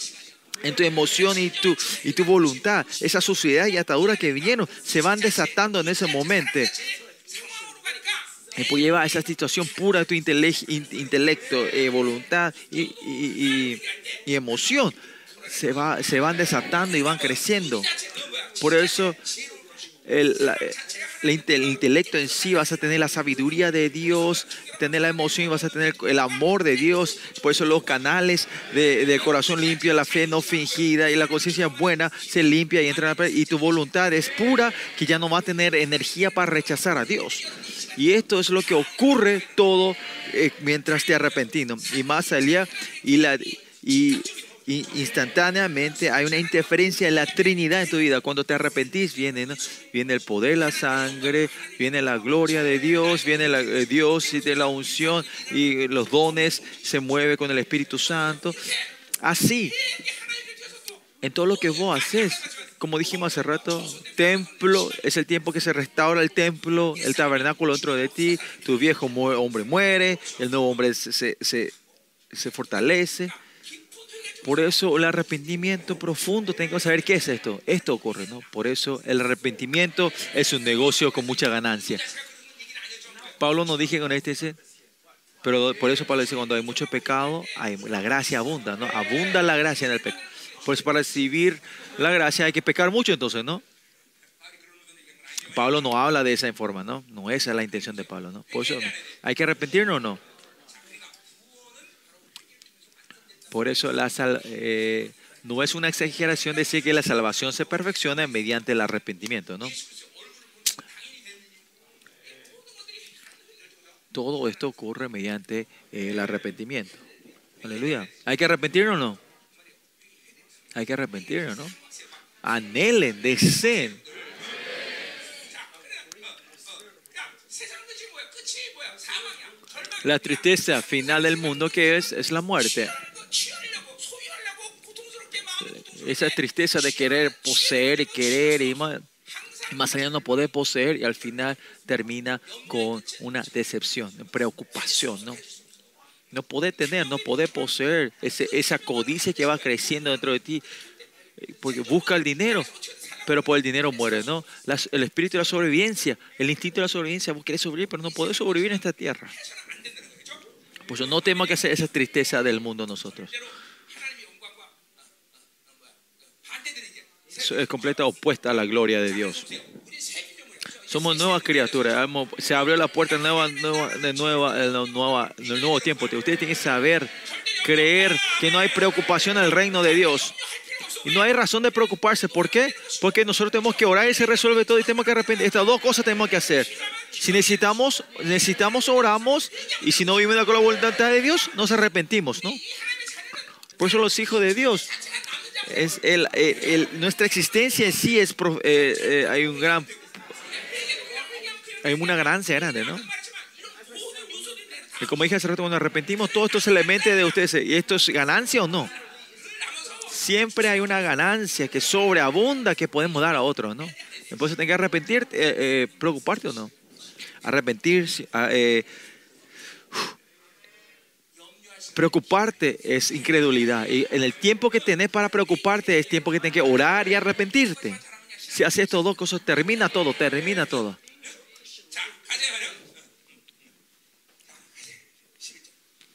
en tu emoción y tu, y tu voluntad, esa suciedad y atadura que vinieron, se van desatando en ese momento. Y pues lleva a esa situación pura de tu intele intelecto, eh, voluntad y, y, y, emoción. Se, va, se van desatando y van creciendo. Por eso el, el intelecto en sí vas a tener la sabiduría de Dios, tener la emoción y vas a tener el amor de Dios. Por eso los canales de, de corazón limpio, la fe no fingida y la conciencia buena se limpia y entra en la- y tu voluntad es pura que ya no va a tener energía para rechazar a Dios. Y esto es lo que ocurre todo eh, mientras te arrepentindo. Y más allá, y, la, y, instantáneamente hay una interferencia en la Trinidad en tu vida. Cuando te arrepentís, viene, viene el poder, la sangre, viene la gloria de Dios, viene la, eh, Dios y de la unción y los dones se mueve con el Espíritu Santo. Así, en todo lo que vos haces. Como dijimos hace rato, templo es el tiempo que se restaura el templo, el tabernáculo dentro de ti, tu viejo hombre muere, el nuevo hombre se fortalece. Por eso el arrepentimiento profundo, tengo que saber qué es esto. Esto ocurre, ¿no? Por eso el arrepentimiento es un negocio con mucha ganancia. Pablo no dije con este, pero por eso Pablo dice, cuando hay mucho pecado, hay, la gracia abunda, ¿no? Abunda la gracia en el pecado. Por eso para recibir la gracia hay que pecar mucho entonces, ¿no? Pablo no habla de esa forma, ¿no? No esa es la intención de Pablo, ¿no? Por eso hay que arrepentirnos o no. Por eso la sal, eh, no es una exageración decir que la salvación se perfecciona mediante el arrepentimiento, ¿no? Todo esto ocurre mediante eh, el arrepentimiento. Aleluya. ¿Hay que arrepentirnos o no? Hay que arrepentirnos, ¿no? Anhelen, deseen. La tristeza final del mundo que es, es la muerte. Esa tristeza de querer poseer y querer y más, allá no poder poseer y al final termina con una decepción, preocupación, ¿no? No poder tener, no poder poseer ese, esa codicia que va creciendo dentro de ti, eh, porque busca el dinero, pero por el dinero muere, ¿no? El espíritu de la sobrevivencia, el instinto de la sobrevivencia, vos querés sobrevivir, pero no podés sobrevivir en esta tierra. Por eso no tenemos que hacer esa tristeza del mundo nosotros. es completa opuesta a la gloria de Dios. Somos nuevas criaturas. se abrió la puerta nueva, nueva, de nueva, de nueva, nuevo tiempo. Ustedes tienen que saber, creer que no hay preocupación en el reino de Dios. Y no hay razón de preocuparse. ¿Por qué? Porque nosotros tenemos que orar y se resuelve todo y tenemos que arrepentir. Estas dos cosas tenemos que hacer. Si necesitamos, necesitamos oramos y si no vivimos con la voluntad de Dios, nos arrepentimos, ¿no? Por eso los hijos de Dios es el, el- nuestra existencia en sí es, eh, eh, hay un gran hay una ganancia grande, ¿no? Y como dije hace rato, cuando arrepentimos todos estos elementos de ustedes, ¿y esto es ganancia o no? Siempre hay una ganancia que sobreabunda que podemos dar a otros, ¿no? Entonces tenés que arrepentirte, eh, eh, preocuparte o no. Arrepentirse, ah, eh, Preocuparte es incredulidad. Y en el tiempo que tenés para preocuparte es tiempo que tenés que orar y arrepentirte. Si haces estos dos cosas, termina todo, termina todo.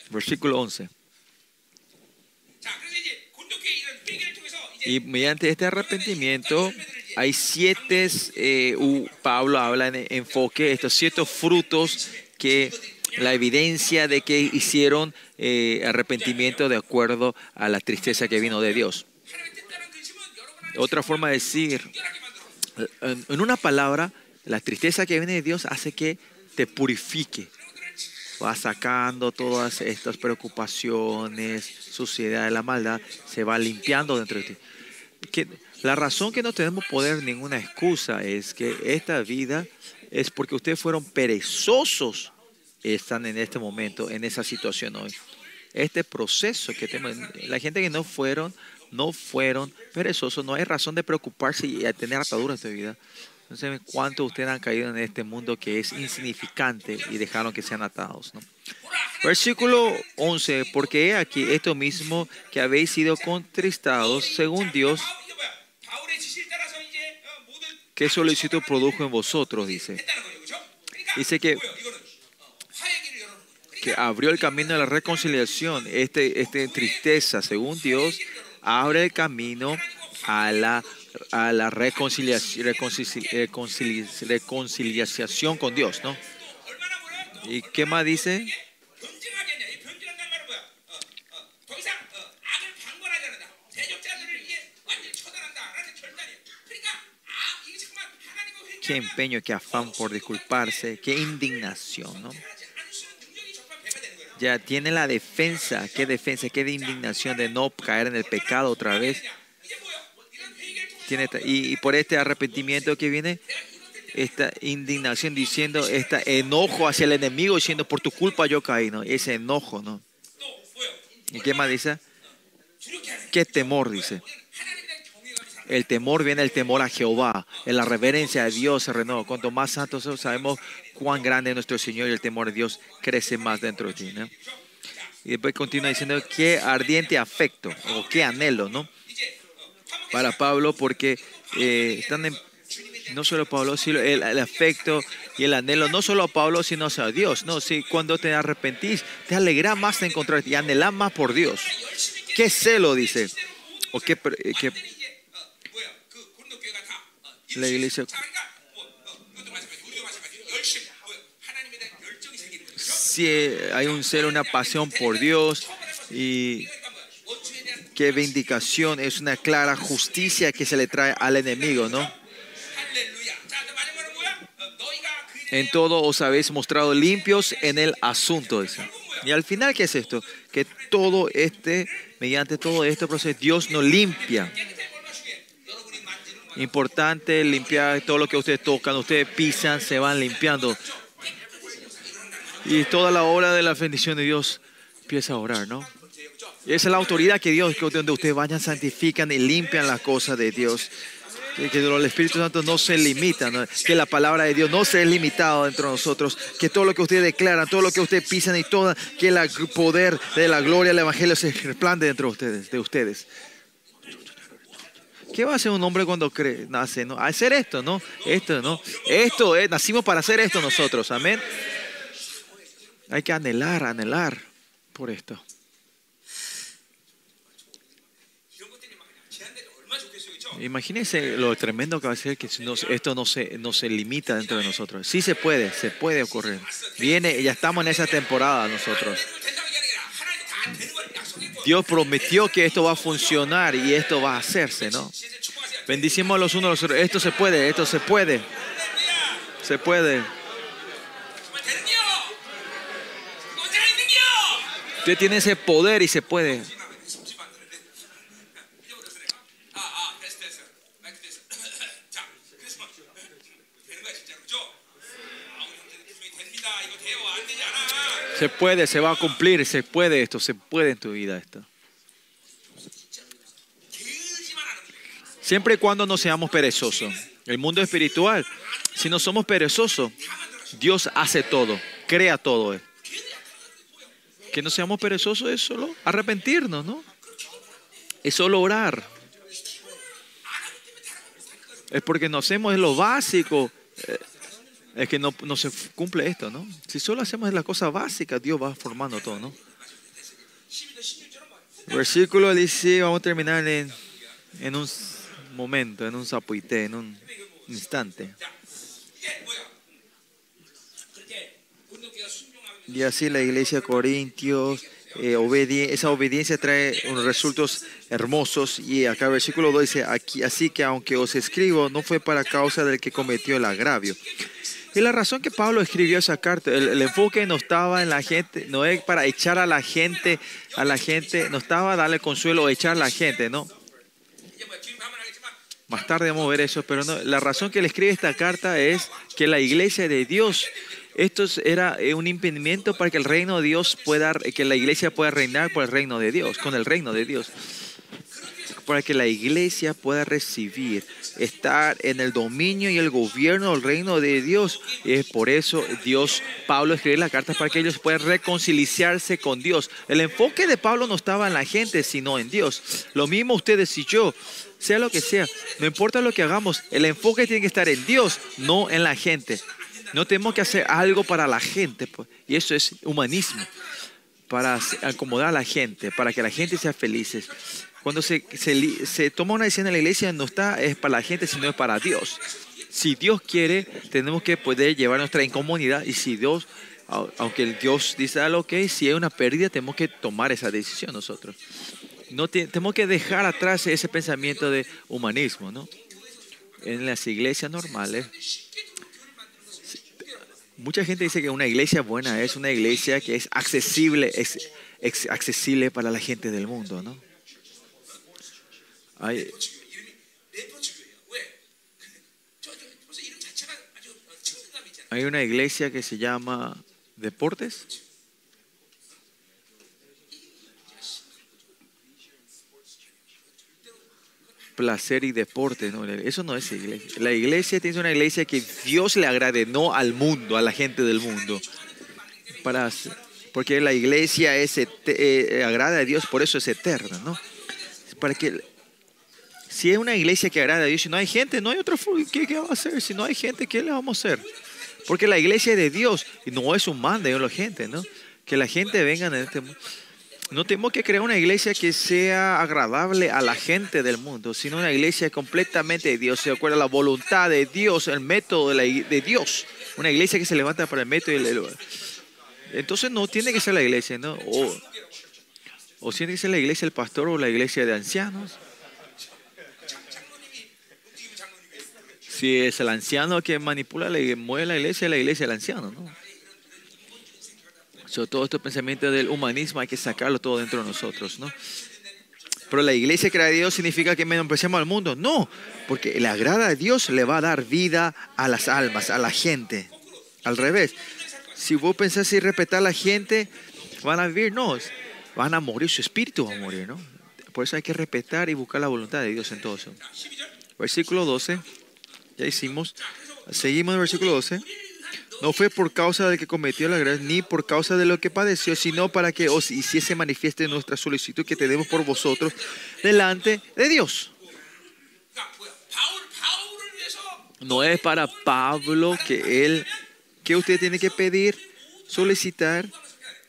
Versículo 11. Y mediante este arrepentimiento hay siete, eh, Pablo habla en enfoque, estos siete frutos que la evidencia de que hicieron eh, arrepentimiento de acuerdo a la tristeza que vino de Dios. Otra forma de decir, en una palabra, la tristeza que viene de Dios hace que te purifique. Va sacando todas estas preocupaciones, suciedad de la maldad, se va limpiando dentro de ti. Que la razón que no tenemos poder, ninguna excusa, es que esta vida es porque ustedes fueron perezosos están en este momento, en esa situación hoy. Este proceso que tenemos, la gente que no fueron, no fueron perezosos, no hay razón de preocuparse y tener ataduras de vida. No sé cuántos ustedes han caído en este mundo que es insignificante y dejaron que sean atados. Versículo 11, porque he aquí esto mismo que habéis sido contristados según Dios, que solicitud produjo en vosotros, dice. Dice que que abrió el camino a la reconciliación, este, este tristeza, según Dios, abre el camino a la, a la reconciliación, reconciliación con Dios, ¿no? ¿Y qué más dice? Qué empeño, qué afán por disculparse, qué indignación, ¿no? ya tiene la defensa, qué defensa, qué de indignación de no caer en el pecado otra vez. Tiene, y, y, por este arrepentimiento que viene, esta indignación diciendo, este enojo hacia el enemigo diciendo, por tu culpa yo caí, ¿no? Ese enojo, ¿no? ¿Y qué más dice? Qué temor, dice. El temor viene el temor a Jehová. En la reverencia de Dios se renueva. Cuanto más santos sabemos cuán grande es nuestro Señor y el temor de Dios crece más dentro de ti. ¿no? Y después continúa diciendo qué ardiente afecto o qué anhelo, ¿no? Para Pablo, porque eh, están en, no solo Pablo, sino el, afecto y el anhelo, no solo a Pablo, sino a Dios. No, si cuando te arrepentís, te alegra más de encontrarte y anhelás más por Dios. ¿Qué celo dice? ¿O qué eh, la iglesia? Si hay un celo, una pasión por Dios y qué vindicación, es una clara justicia que se le trae al enemigo, ¿no? En todo os habéis mostrado limpios en el asunto. Dice. Y al final, ¿qué es esto? Que todo este, mediante todo este proceso, Dios nos limpia. Importante limpiar todo lo que ustedes tocan, ustedes pisan, se van limpiando. Y toda la obra de la bendición de Dios empieza a orar, ¿no? Y esa es la autoridad que Dios, donde ustedes vayan, santifican y limpian las cosas de Dios. Que, que el Espíritu Santo no se limita, que la palabra de Dios no se es limitado dentro de nosotros, que todo lo que ustedes declaran, todo lo que ustedes pisan y todo, que el poder de la gloria del Evangelio se resplande dentro de ustedes. De ustedes. ¿Qué va a hacer un hombre cuando cree, nace? ¿no? Hacer esto, ¿no? Esto, ¿no? Esto es, nacimos para hacer esto nosotros, amén. Hay que anhelar, anhelar por esto. Imagínense lo tremendo que va a ser que esto no se, no se limita dentro de nosotros. Sí se puede, se puede ocurrir. Viene, ya estamos en esa temporada nosotros. Dios prometió que esto va a funcionar y esto va a hacerse, ¿no? Bendicimos los unos a los otros. Esto se puede, esto se puede. Se puede. Usted tiene ese poder y se puede. Se puede, se va a cumplir, se puede esto, se puede en tu vida esto. Siempre y cuando no seamos perezosos. El mundo espiritual, si no somos perezosos, Dios hace todo, crea todo. Que no seamos perezosos es solo arrepentirnos, ¿no? Es solo orar. Es porque no hacemos lo básico es que no, no, se cumple esto, ¿no? Si solo hacemos la cosa básica, Dios va formando todo, ¿no? Versículo dice, vamos a terminar en, en un momento, en un zapuité, en un instante. Y así la iglesia de Corintios, eh, esa obediencia trae unos resultados hermosos. Y acá el versículo 2 dice, aquí, así que aunque os escribo, no fue para causa del que cometió el agravio, y la razón que Pablo escribió esa carta, el, enfoque no estaba en la gente, no es para echar a la gente, a la gente, no estaba darle consuelo o echar a la gente, ¿no? Más tarde vamos a ver eso, pero no, la razón que él escribe esta carta es que la iglesia de Dios, esto era eh, un impedimento para que el reino de Dios pueda, que la iglesia pueda reinar por el reino de Dios, con el reino de Dios para que la iglesia pueda recibir, estar en el dominio y el gobierno del reino de Dios. Y es por eso Dios, Pablo escribe la carta para que ellos puedan reconciliarse con Dios. El enfoque de Pablo no estaba en la gente, sino en Dios. Lo mismo ustedes y yo, sea lo que sea, no importa lo que hagamos, el enfoque tiene que estar en Dios, no en la gente. No tenemos que hacer algo para la gente, pues, y eso es humanismo para acomodar a la gente, para que la gente sea feliz. Cuando se, se, toma una decisión en la iglesia, no está es para la gente, sino es para Dios. Si Dios quiere, tenemos que poder llevar nuestra incomodidad. Y si Dios, aunque el Dios dice algo, ok, si hay una pérdida, tenemos que tomar esa decisión nosotros. No tenemos que dejar atrás ese pensamiento de humanismo, ¿no? En las iglesias normales, mucha gente dice que una iglesia buena es una iglesia que es accesible, es, es accesible para la gente del mundo, ¿no? Hay, (laughs) hay una iglesia que se llama Deportes. placer y deporte. ¿no? Eso no es iglesia. La iglesia tiene una iglesia que Dios le agrade, no al mundo, a la gente del mundo. Para, porque la iglesia es eh, agrada a Dios, por eso es eterna. ¿no? Para que si es una iglesia que agrada a Dios y no hay gente, no hay otra ¿qué, ¿qué va a hacer? Si no hay gente, ¿qué le vamos a hacer? Porque la iglesia es de Dios y no es un mando de la gente, ¿no? Que la gente venga en este mundo. No tenemos que crear una iglesia que sea agradable a la gente del mundo, sino una iglesia completamente de Dios, se acuerda la voluntad de Dios, el método de, de Dios. Una iglesia que se levanta para el método. Y entonces no tiene que ser la iglesia, ¿no? O, o tiene que ser la iglesia del pastor o la iglesia de ancianos. Si es el anciano que manipula, le mueve la iglesia, la iglesia del anciano, ¿no? todo este pensamiento del humanismo hay que sacarlo todo dentro de nosotros, ¿no? Pero la iglesia agrada a Dios significa que menospreciamos al mundo. No, porque el agrada a Dios le va a dar vida a las almas, a la gente. Al revés, si vos pensás y respetar a la gente, van a vivir, no, van a morir, su espíritu va a morir, ¿no? Por eso hay que respetar y buscar la voluntad de Dios en todo eso. Versículo 12, ya hicimos. Seguimos en el versículo 12. No fue por causa de que cometió la gracia, ni por causa de lo que padeció, sino para que os hiciese manifieste nuestra solicitud que tenemos por vosotros delante de Dios. No es para Pablo que él, que usted tiene que pedir, solicitar,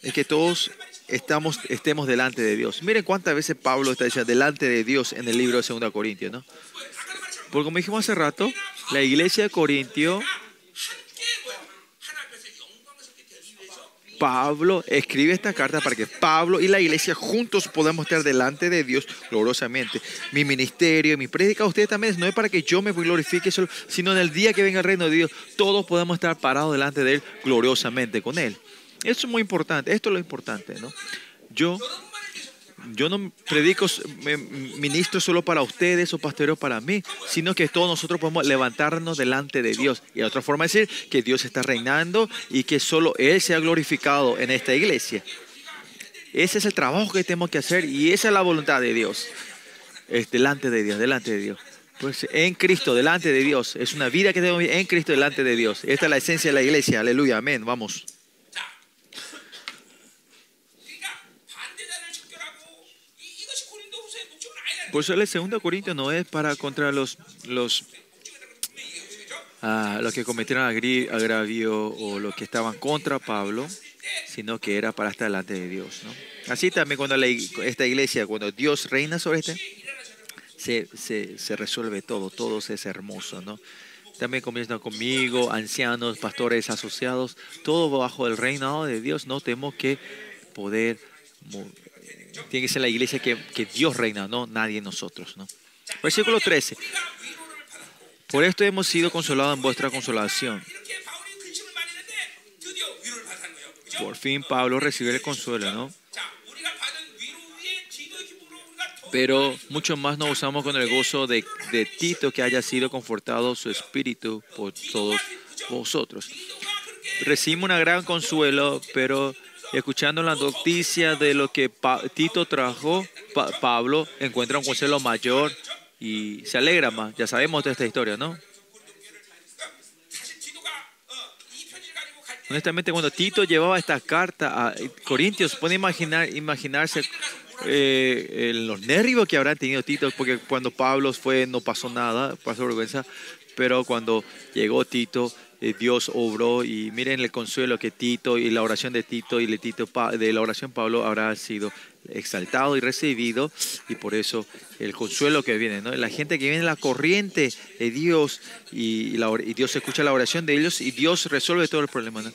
es que todos estamos, estemos delante de Dios. Miren cuántas veces Pablo está diciendo delante de Dios en el libro de 2 Corintios, ¿no? Porque como dijimos hace rato, la iglesia de Corintio Pablo escribe esta carta para que Pablo y la iglesia juntos podamos estar delante de Dios gloriosamente. Mi ministerio, mi prédica, ustedes también, no es para que yo me glorifique, sino en el día que venga el reino de Dios, todos podamos estar parados delante de Él gloriosamente con Él. Eso es muy importante, esto es lo importante, ¿no? Yo yo no predico, ministro solo para ustedes o pastoreo para mí, sino que todos nosotros podemos levantarnos delante de Dios. Y otra forma de decir que Dios está reinando y que solo Él sea glorificado en esta iglesia. Ese es el trabajo que tenemos que hacer y esa es la voluntad de Dios. Es delante de Dios, delante de Dios. Pues en Cristo, delante de Dios. Es una vida que tenemos en Cristo, delante de Dios. Esta es la esencia de la iglesia. Aleluya, amén. Vamos. Por eso el segundo Corintios no es para contra los, los, ah, los que cometieron agravio o los que estaban contra Pablo, sino que era para estar delante de Dios. Así también cuando esta iglesia, cuando Dios reina sobre este, se, se, se resuelve todo, todo es hermoso. ¿no? También comienza conmigo, ancianos, pastores asociados, todo bajo el reinado de Dios. No tenemos que poder tiene que ser la iglesia que, que Dios reina, no nadie nosotros. ¿no? Versículo 13. Por esto hemos sido consolados en vuestra consolación. Por fin Pablo recibió el consuelo, ¿no? Pero mucho más nos usamos con el gozo de, de Tito que haya sido confortado su espíritu por todos vosotros. Recibimos un gran consuelo, pero escuchando la noticia de lo que Tito trajo, Pablo encuentra un consuelo mayor y se alegra más. Ya sabemos de esta historia, ¿no? Honestamente, cuando Tito llevaba esta carta a Corintios, puede imaginar, imaginarse eh, los nervios que habrá tenido Tito, porque cuando Pablo fue no pasó nada, pasó vergüenza, pero cuando llegó Tito, eh, Dios obró y miren el consuelo que Tito y la oración de Tito y de la oración Pablo habrá sido exaltado y recibido y por eso el consuelo que viene, ¿no? La gente que viene en la corriente de Dios y, y Dios escucha la oración de ellos y Dios resuelve todo el problema, ¿no?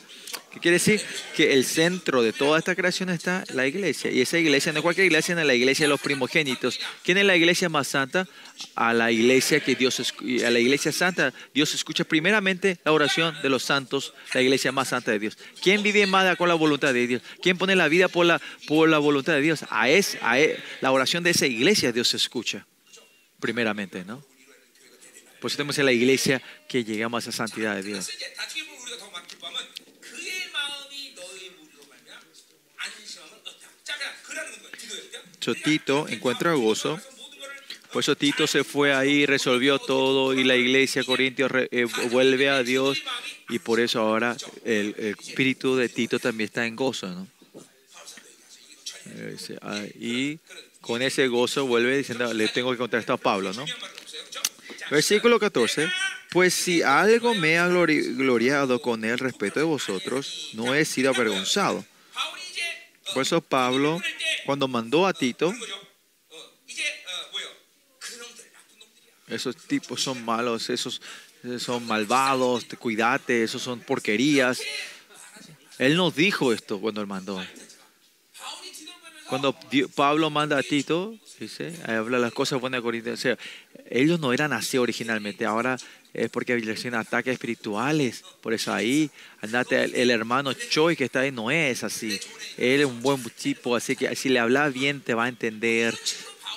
¿Qué quiere decir? Que el centro de toda esta creación está la iglesia. Y esa iglesia no es cualquier iglesia, sino la iglesia de los primogénitos. ¿Quién es la iglesia más santa? A la iglesia que Dios a la iglesia santa, Dios escucha primeramente la oración de los santos, la iglesia más santa de Dios. ¿Quién vive más con la voluntad de Dios? ¿Quién pone la vida por la, por la voluntad de Dios? A, es, a la oración de esa iglesia Dios escucha primeramente, ¿no? Por eso tenemos en la iglesia que llegamos a santidad de Dios. Tito encuentra gozo Por eso Tito se fue ahí, resolvió todo y la iglesia Corintios eh, vuelve a Dios y por eso ahora el, espíritu de Tito también está en gozo, ¿no? Eh, ah, Y con ese gozo vuelve diciendo, le tengo que contar esto a Pablo, ¿no? Versículo 14. Pues si algo me ha glori- gloriado con el respeto de vosotros, no he sido avergonzado. Por eso Pablo, cuando mandó a Tito, esos tipos son malos, esos son malvados, te cuidate, esos son porquerías. Él nos dijo esto cuando él mandó. Cuando Pablo manda a Tito, dice, habla las cosas buenas de Corintios. Ellos no eran así originalmente, ahora es porque reciben ataques espirituales. Por eso ahí, andate, el, el hermano Choi que está ahí no es así. Él es un buen tipo, así que si le habla bien te va a entender.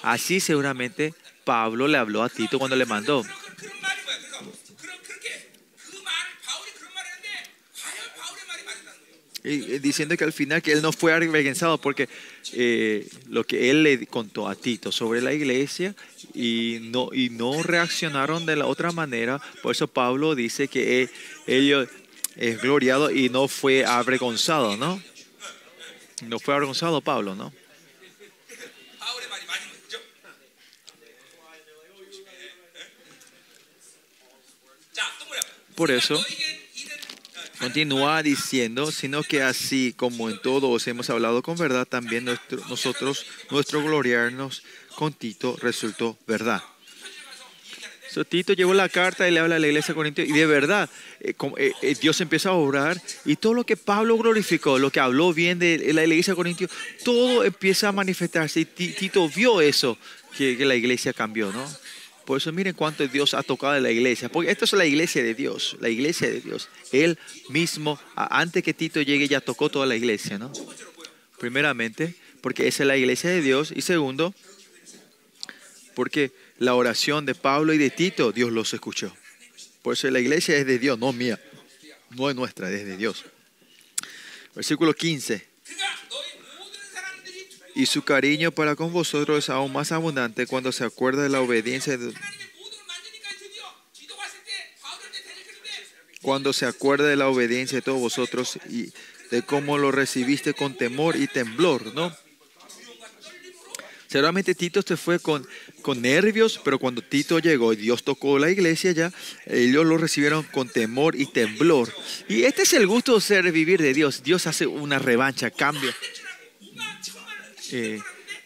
Así seguramente Pablo le habló a Tito cuando le mandó. diciendo que al final que él no fue avergonzado porque lo que él le contó a Tito sobre la iglesia y no, y no reaccionaron de la otra manera. Por eso Pablo dice que ellos es gloriado y no fue avergonzado, ¿no? No fue avergonzado Pablo, ¿no? Por eso continúa diciendo, sino que así como en todo os hemos hablado con verdad, también nuestro- nosotros, nuestro gloriarnos con Tito resultó verdad. So, Tito llevó la carta y le habla a la iglesia de Corintios y de verdad eh, eh, eh, Dios empieza a obrar y todo lo que Pablo glorificó, lo que habló bien de la iglesia de todo empieza a manifestarse y Ti- Tito vio eso, que la iglesia cambió, ¿no? Por eso miren cuánto Dios ha tocado de la iglesia, porque esto es la iglesia de Dios, la iglesia de Dios. Él mismo, antes que Tito llegue, ya tocó toda la iglesia, ¿no? Primeramente, porque esa es la iglesia de Dios y segundo, porque la oración de Pablo y de Tito, Dios los escuchó. Por eso la iglesia es de Dios, no mía, no es nuestra, es de Dios. Versículo 15 y su cariño para con vosotros es aún más abundante cuando se acuerda de la obediencia de... cuando se acuerda de la obediencia de todos vosotros y de cómo lo recibiste con temor y temblor, ¿no? Seguramente Tito se fue con, con nervios, pero cuando Tito llegó y Dios tocó la iglesia ya, ellos lo recibieron con temor y temblor. Y este es el gusto de ser vivir de Dios. Dios hace una revancha, cambia.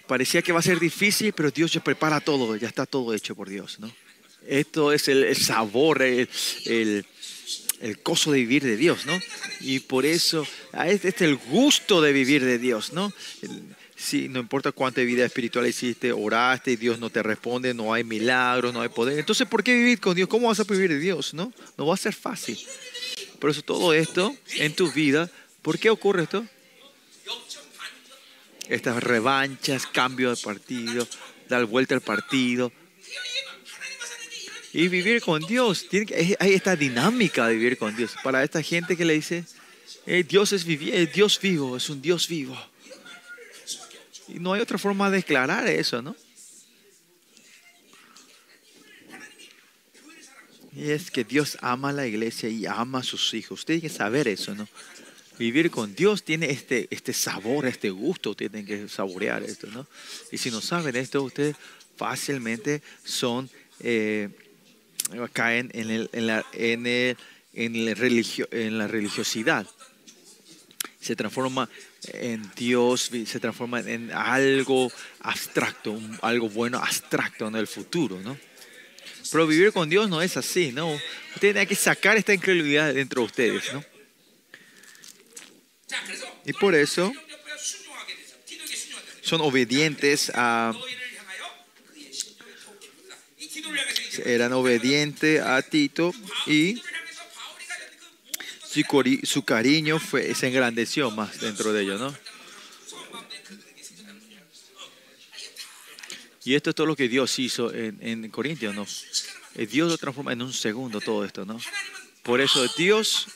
Parecía que va a ser difícil, pero Dios ya prepara todo, ya está todo hecho por Dios, ¿no? Esto es el, sabor, el, el, gozo de vivir de Dios, ¿no? Y por eso, este es el gusto de vivir de Dios, ¿no? Sí, no importa cuánta vida espiritual hiciste, oraste y Dios no te responde, no hay milagros, no hay poder. Entonces, ¿por qué vivir con Dios? ¿Cómo vas a vivir de Dios? No, no va a ser fácil. Por eso todo esto en tu vida, ¿por qué ocurre esto? estas revanchas, cambio de partido, dar vuelta al partido. Y vivir con Dios, tiene que, hay esta dinámica de vivir con Dios. Para esta gente que le dice, eh, Dios es eh, Dios vivo, es un Dios vivo. Y no hay otra forma de declarar eso, ¿no? Y es que Dios ama a la iglesia y ama a sus hijos. Usted tiene que saber eso, ¿no? Vivir con Dios tiene este, este sabor, este gusto, tienen que saborear esto, ¿no? Y si no saben esto, ustedes fácilmente son, eh, caen en, el- en la, el- en el religio- en la religiosidad. Se transforma en Dios, se transforma en algo abstracto, algo bueno abstracto en el futuro, ¿no? Pero vivir con Dios no es así, ¿no? Ustedes tienen que sacar esta incredulidad dentro de ustedes, ¿no? Y por eso son obedientes a... Eran obedientes a Tito y su, cariño fue, se engrandeció más dentro de ellos, ¿no? Y esto es todo lo que Dios hizo en Corintios, ¿no? Eh, Dios lo transforma en un segundo todo esto, ¿no? Por eso Dios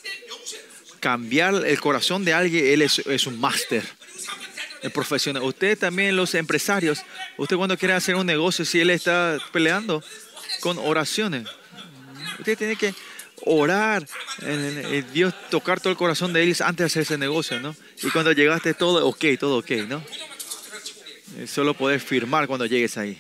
cambiar el corazón de alguien, él es, es un máster profesional. Usted también, los empresarios, usted cuando quiere hacer un negocio, si él está peleando con oraciones, usted tiene que orar, Dios tocar todo el corazón de ellos antes de hacer ese negocio, ¿no? Y cuando llegaste todo, ok, todo ok, ¿no? Eh, solo poder firmar cuando llegues ahí.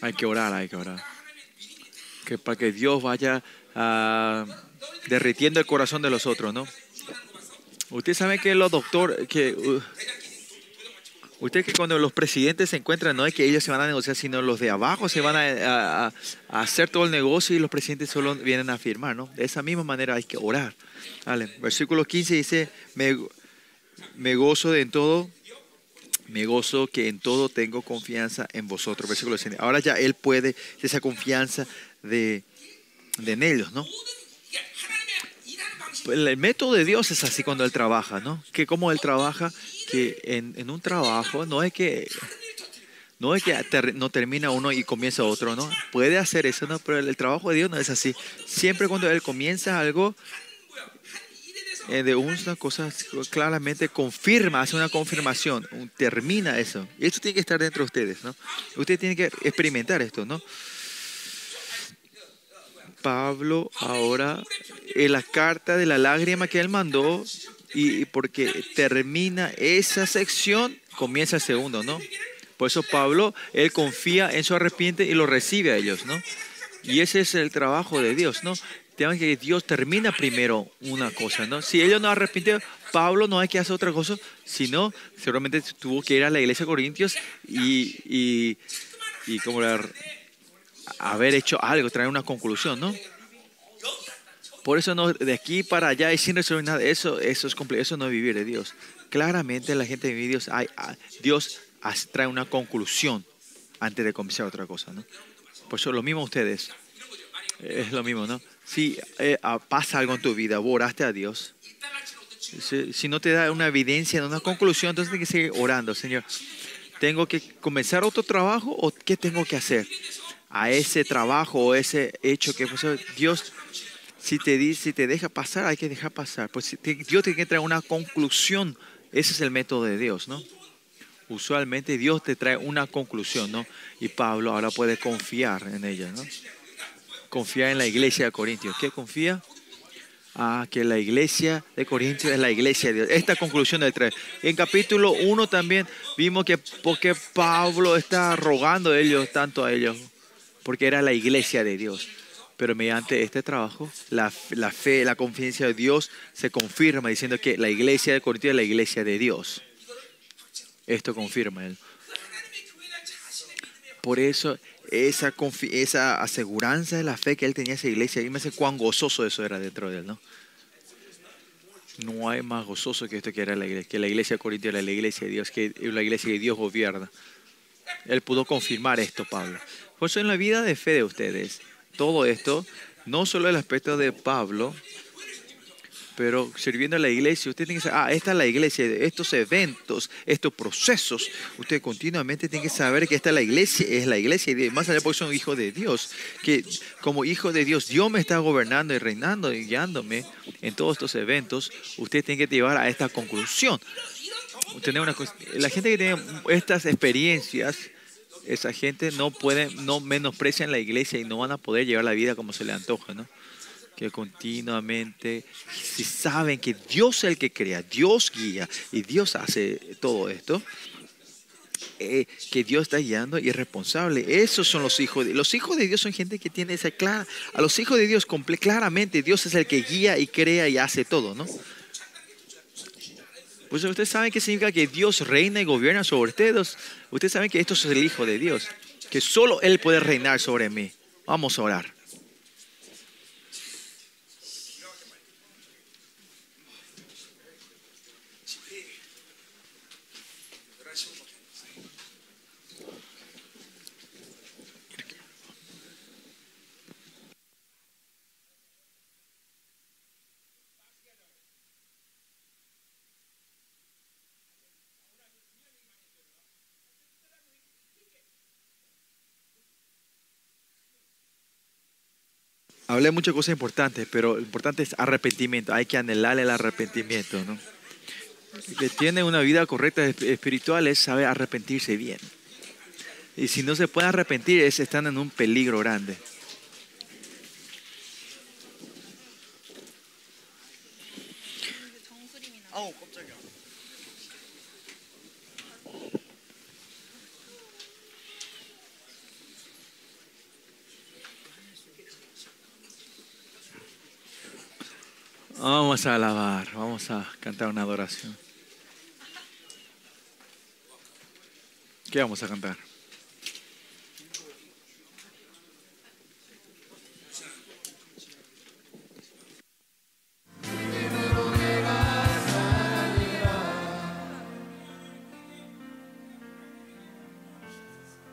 Hay que orar, hay que orar. Que para que Dios vaya ah, derritiendo el corazón de los otros, ¿no? Usted sabe que los doctores, que uh, usted que cuando los presidentes se encuentran, no es que ellos se van a negociar, sino los de abajo se van a, a- a- hacer todo el negocio y los presidentes solo vienen a firmar, ¿no? De esa misma manera hay que orar. Vale. Versículo 15 dice, me, me gozo de en todo, me gozo que en todo tengo confianza en vosotros. Versículo Ahora ya Él puede esa confianza de, de en ellos, ¿no? Pues el método de Dios es así cuando Él trabaja, ¿no? Que como Él trabaja, que en, en un trabajo no es que no es que ter, no termina uno y comienza otro, ¿no? Puede hacer eso, ¿no? Pero el, el, trabajo de Dios no es así. Siempre cuando Él comienza algo, eh, de una cosa claramente confirma, hace una confirmación, termina eso. Y esto tiene que estar dentro de ustedes, ¿no? Ustedes tienen que experimentar esto, ¿no? Pablo ahora en la carta de la lágrima que él mandó y porque termina esa sección comienza el segundo, ¿no? Por eso Pablo él confía en su arrepiente y lo recibe a ellos, ¿no? Y ese es el trabajo de Dios, ¿no? Tengan que Dios termina primero una cosa, ¿no? Si ellos no arrepintieron, Pablo no hay que hacer otra cosa, sino seguramente tuvo que ir a la iglesia de Corintios y, y, y como la- haber hecho algo, traer una conclusión, ¿no? Por eso no, de aquí para allá y sin resolver nada, eso, eso es eso no es vivir de Dios. Claramente la gente de Dios, hay, Dios trae una conclusión antes de comenzar otra cosa, ¿no? Por eso lo mismo ustedes, es lo mismo, ¿no? Si eh, ah, pasa algo en tu vida, oraste a Dios, si, no te da una evidencia, una conclusión, entonces tienes que seguir orando, Señor. ¿Tengo que comenzar otro trabajo o qué tengo que hacer? A ese trabajo o ese hecho que pasó, Dios, si te dice, si te deja pasar, hay que dejar pasar. Pues te- Dios tiene que traer una conclusión. Ese es el método de Dios, ¿no? Usualmente Dios te trae una conclusión, ¿no? Y Pablo ahora puede confiar en ella, ¿no? Confiar en la iglesia de Corintios. ¿Qué confía? Ah, que la iglesia de Corintios es la iglesia de Dios. Esta conclusión del 3. En capítulo 1 también vimos que porque Pablo está rogando a ellos, tanto a ellos, porque era la iglesia de Dios. Pero mediante este trabajo, la, la fe, la confianza de Dios se confirma diciendo que la iglesia de Corintios es la iglesia de Dios. Esto confirma él. Por eso, esa, esa aseguranza de la fe que él tenía en esa iglesia, imagínense cuán gozoso eso era dentro de él, ¿no? No hay más gozoso que esto que era la iglesia, que la iglesia era la iglesia de Dios, que la iglesia que Dios gobierna. Él pudo confirmar esto, Pablo. Por eso en la vida de fe de ustedes, todo esto, no solo el aspecto de Pablo, pero sirviendo a la iglesia, usted tiene que saber, ah, esta es la iglesia, estos eventos, estos procesos, usted continuamente tiene que saber que esta es la iglesia, es la iglesia, y más allá porque son hijos de Dios, que como hijo de Dios, Dios me está gobernando y reinando y guiándome en todos estos eventos, usted tiene que llevar a esta conclusión. Tener una, la gente que tiene estas experiencias, esa gente no puede, no menosprecian la iglesia y no van a poder llevar la vida como se le antoja, ¿no? Que continuamente, si saben que Dios es el que crea, Dios guía y Dios hace todo esto, eh, que Dios está guiando y es responsable. Esos son los hijos de Los hijos de Dios son gente que tiene esa clara. A los hijos de Dios, claramente, Dios es el que guía y crea y hace todo, ¿no? Pues ustedes saben qué significa que Dios reina y gobierna sobre ustedes. Ustedes saben que esto es el Hijo de Dios, que solo Él puede reinar sobre mí. Vamos a orar. Hablé muchas cosas importantes, pero lo importante es arrepentimiento. Hay que anhelar el arrepentimiento, ¿no? El tiene una vida correcta esp- espiritual es saber arrepentirse bien. Y si no se puede arrepentir, es, están en un peligro grande. Vamos a alabar, vamos a cantar una adoración. ¿Qué vamos a cantar?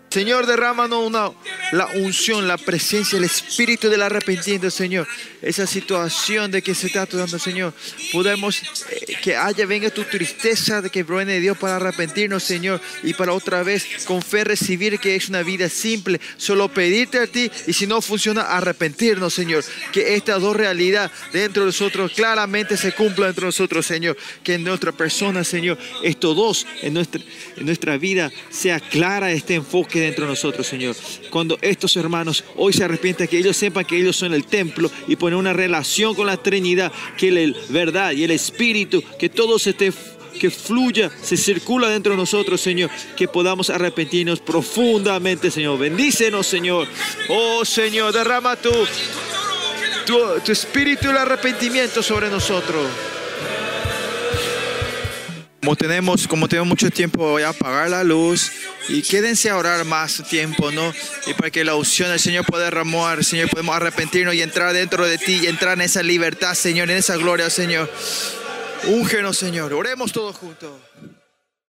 Señor, derrámanos una, la unción, la presencia, el espíritu del arrepentimiento, Señor. Esa situación de que se está dando, Señor. Podemos eh, que haya, venga tu tristeza de que proviene de Dios para arrepentirnos, Señor. Y para otra vez con fe recibir que es una vida simple. Solo pedirte a ti y si no funciona, arrepentirnos, Señor. Que estas dos realidades dentro de nosotros claramente se cumplan dentro de nosotros, Señor. Que en nuestra persona, Señor, estos dos en nuestra, en nuestra vida sea clara este enfoque dentro de nosotros, Señor. Cuando estos hermanos hoy se arrepientan, que ellos sepan que ellos son el templo y poner una relación con la Trinidad, que la verdad y el Espíritu, que todo se que fluya, se circula dentro de nosotros, Señor, que podamos arrepentirnos profundamente, Señor. Bendícenos, Señor. Oh, Señor, derrama tu, tu, tu espíritu del arrepentimiento sobre nosotros. Como tenemos, como tenemos mucho tiempo, voy a apagar la luz y quédense a orar más tiempo, ¿no? Y para que la unción del Señor pueda derramar, Señor, podemos arrepentirnos y entrar dentro de ti y entrar en esa libertad, Señor, en esa gloria, Señor. Úngenos, Señor. Oremos todos juntos.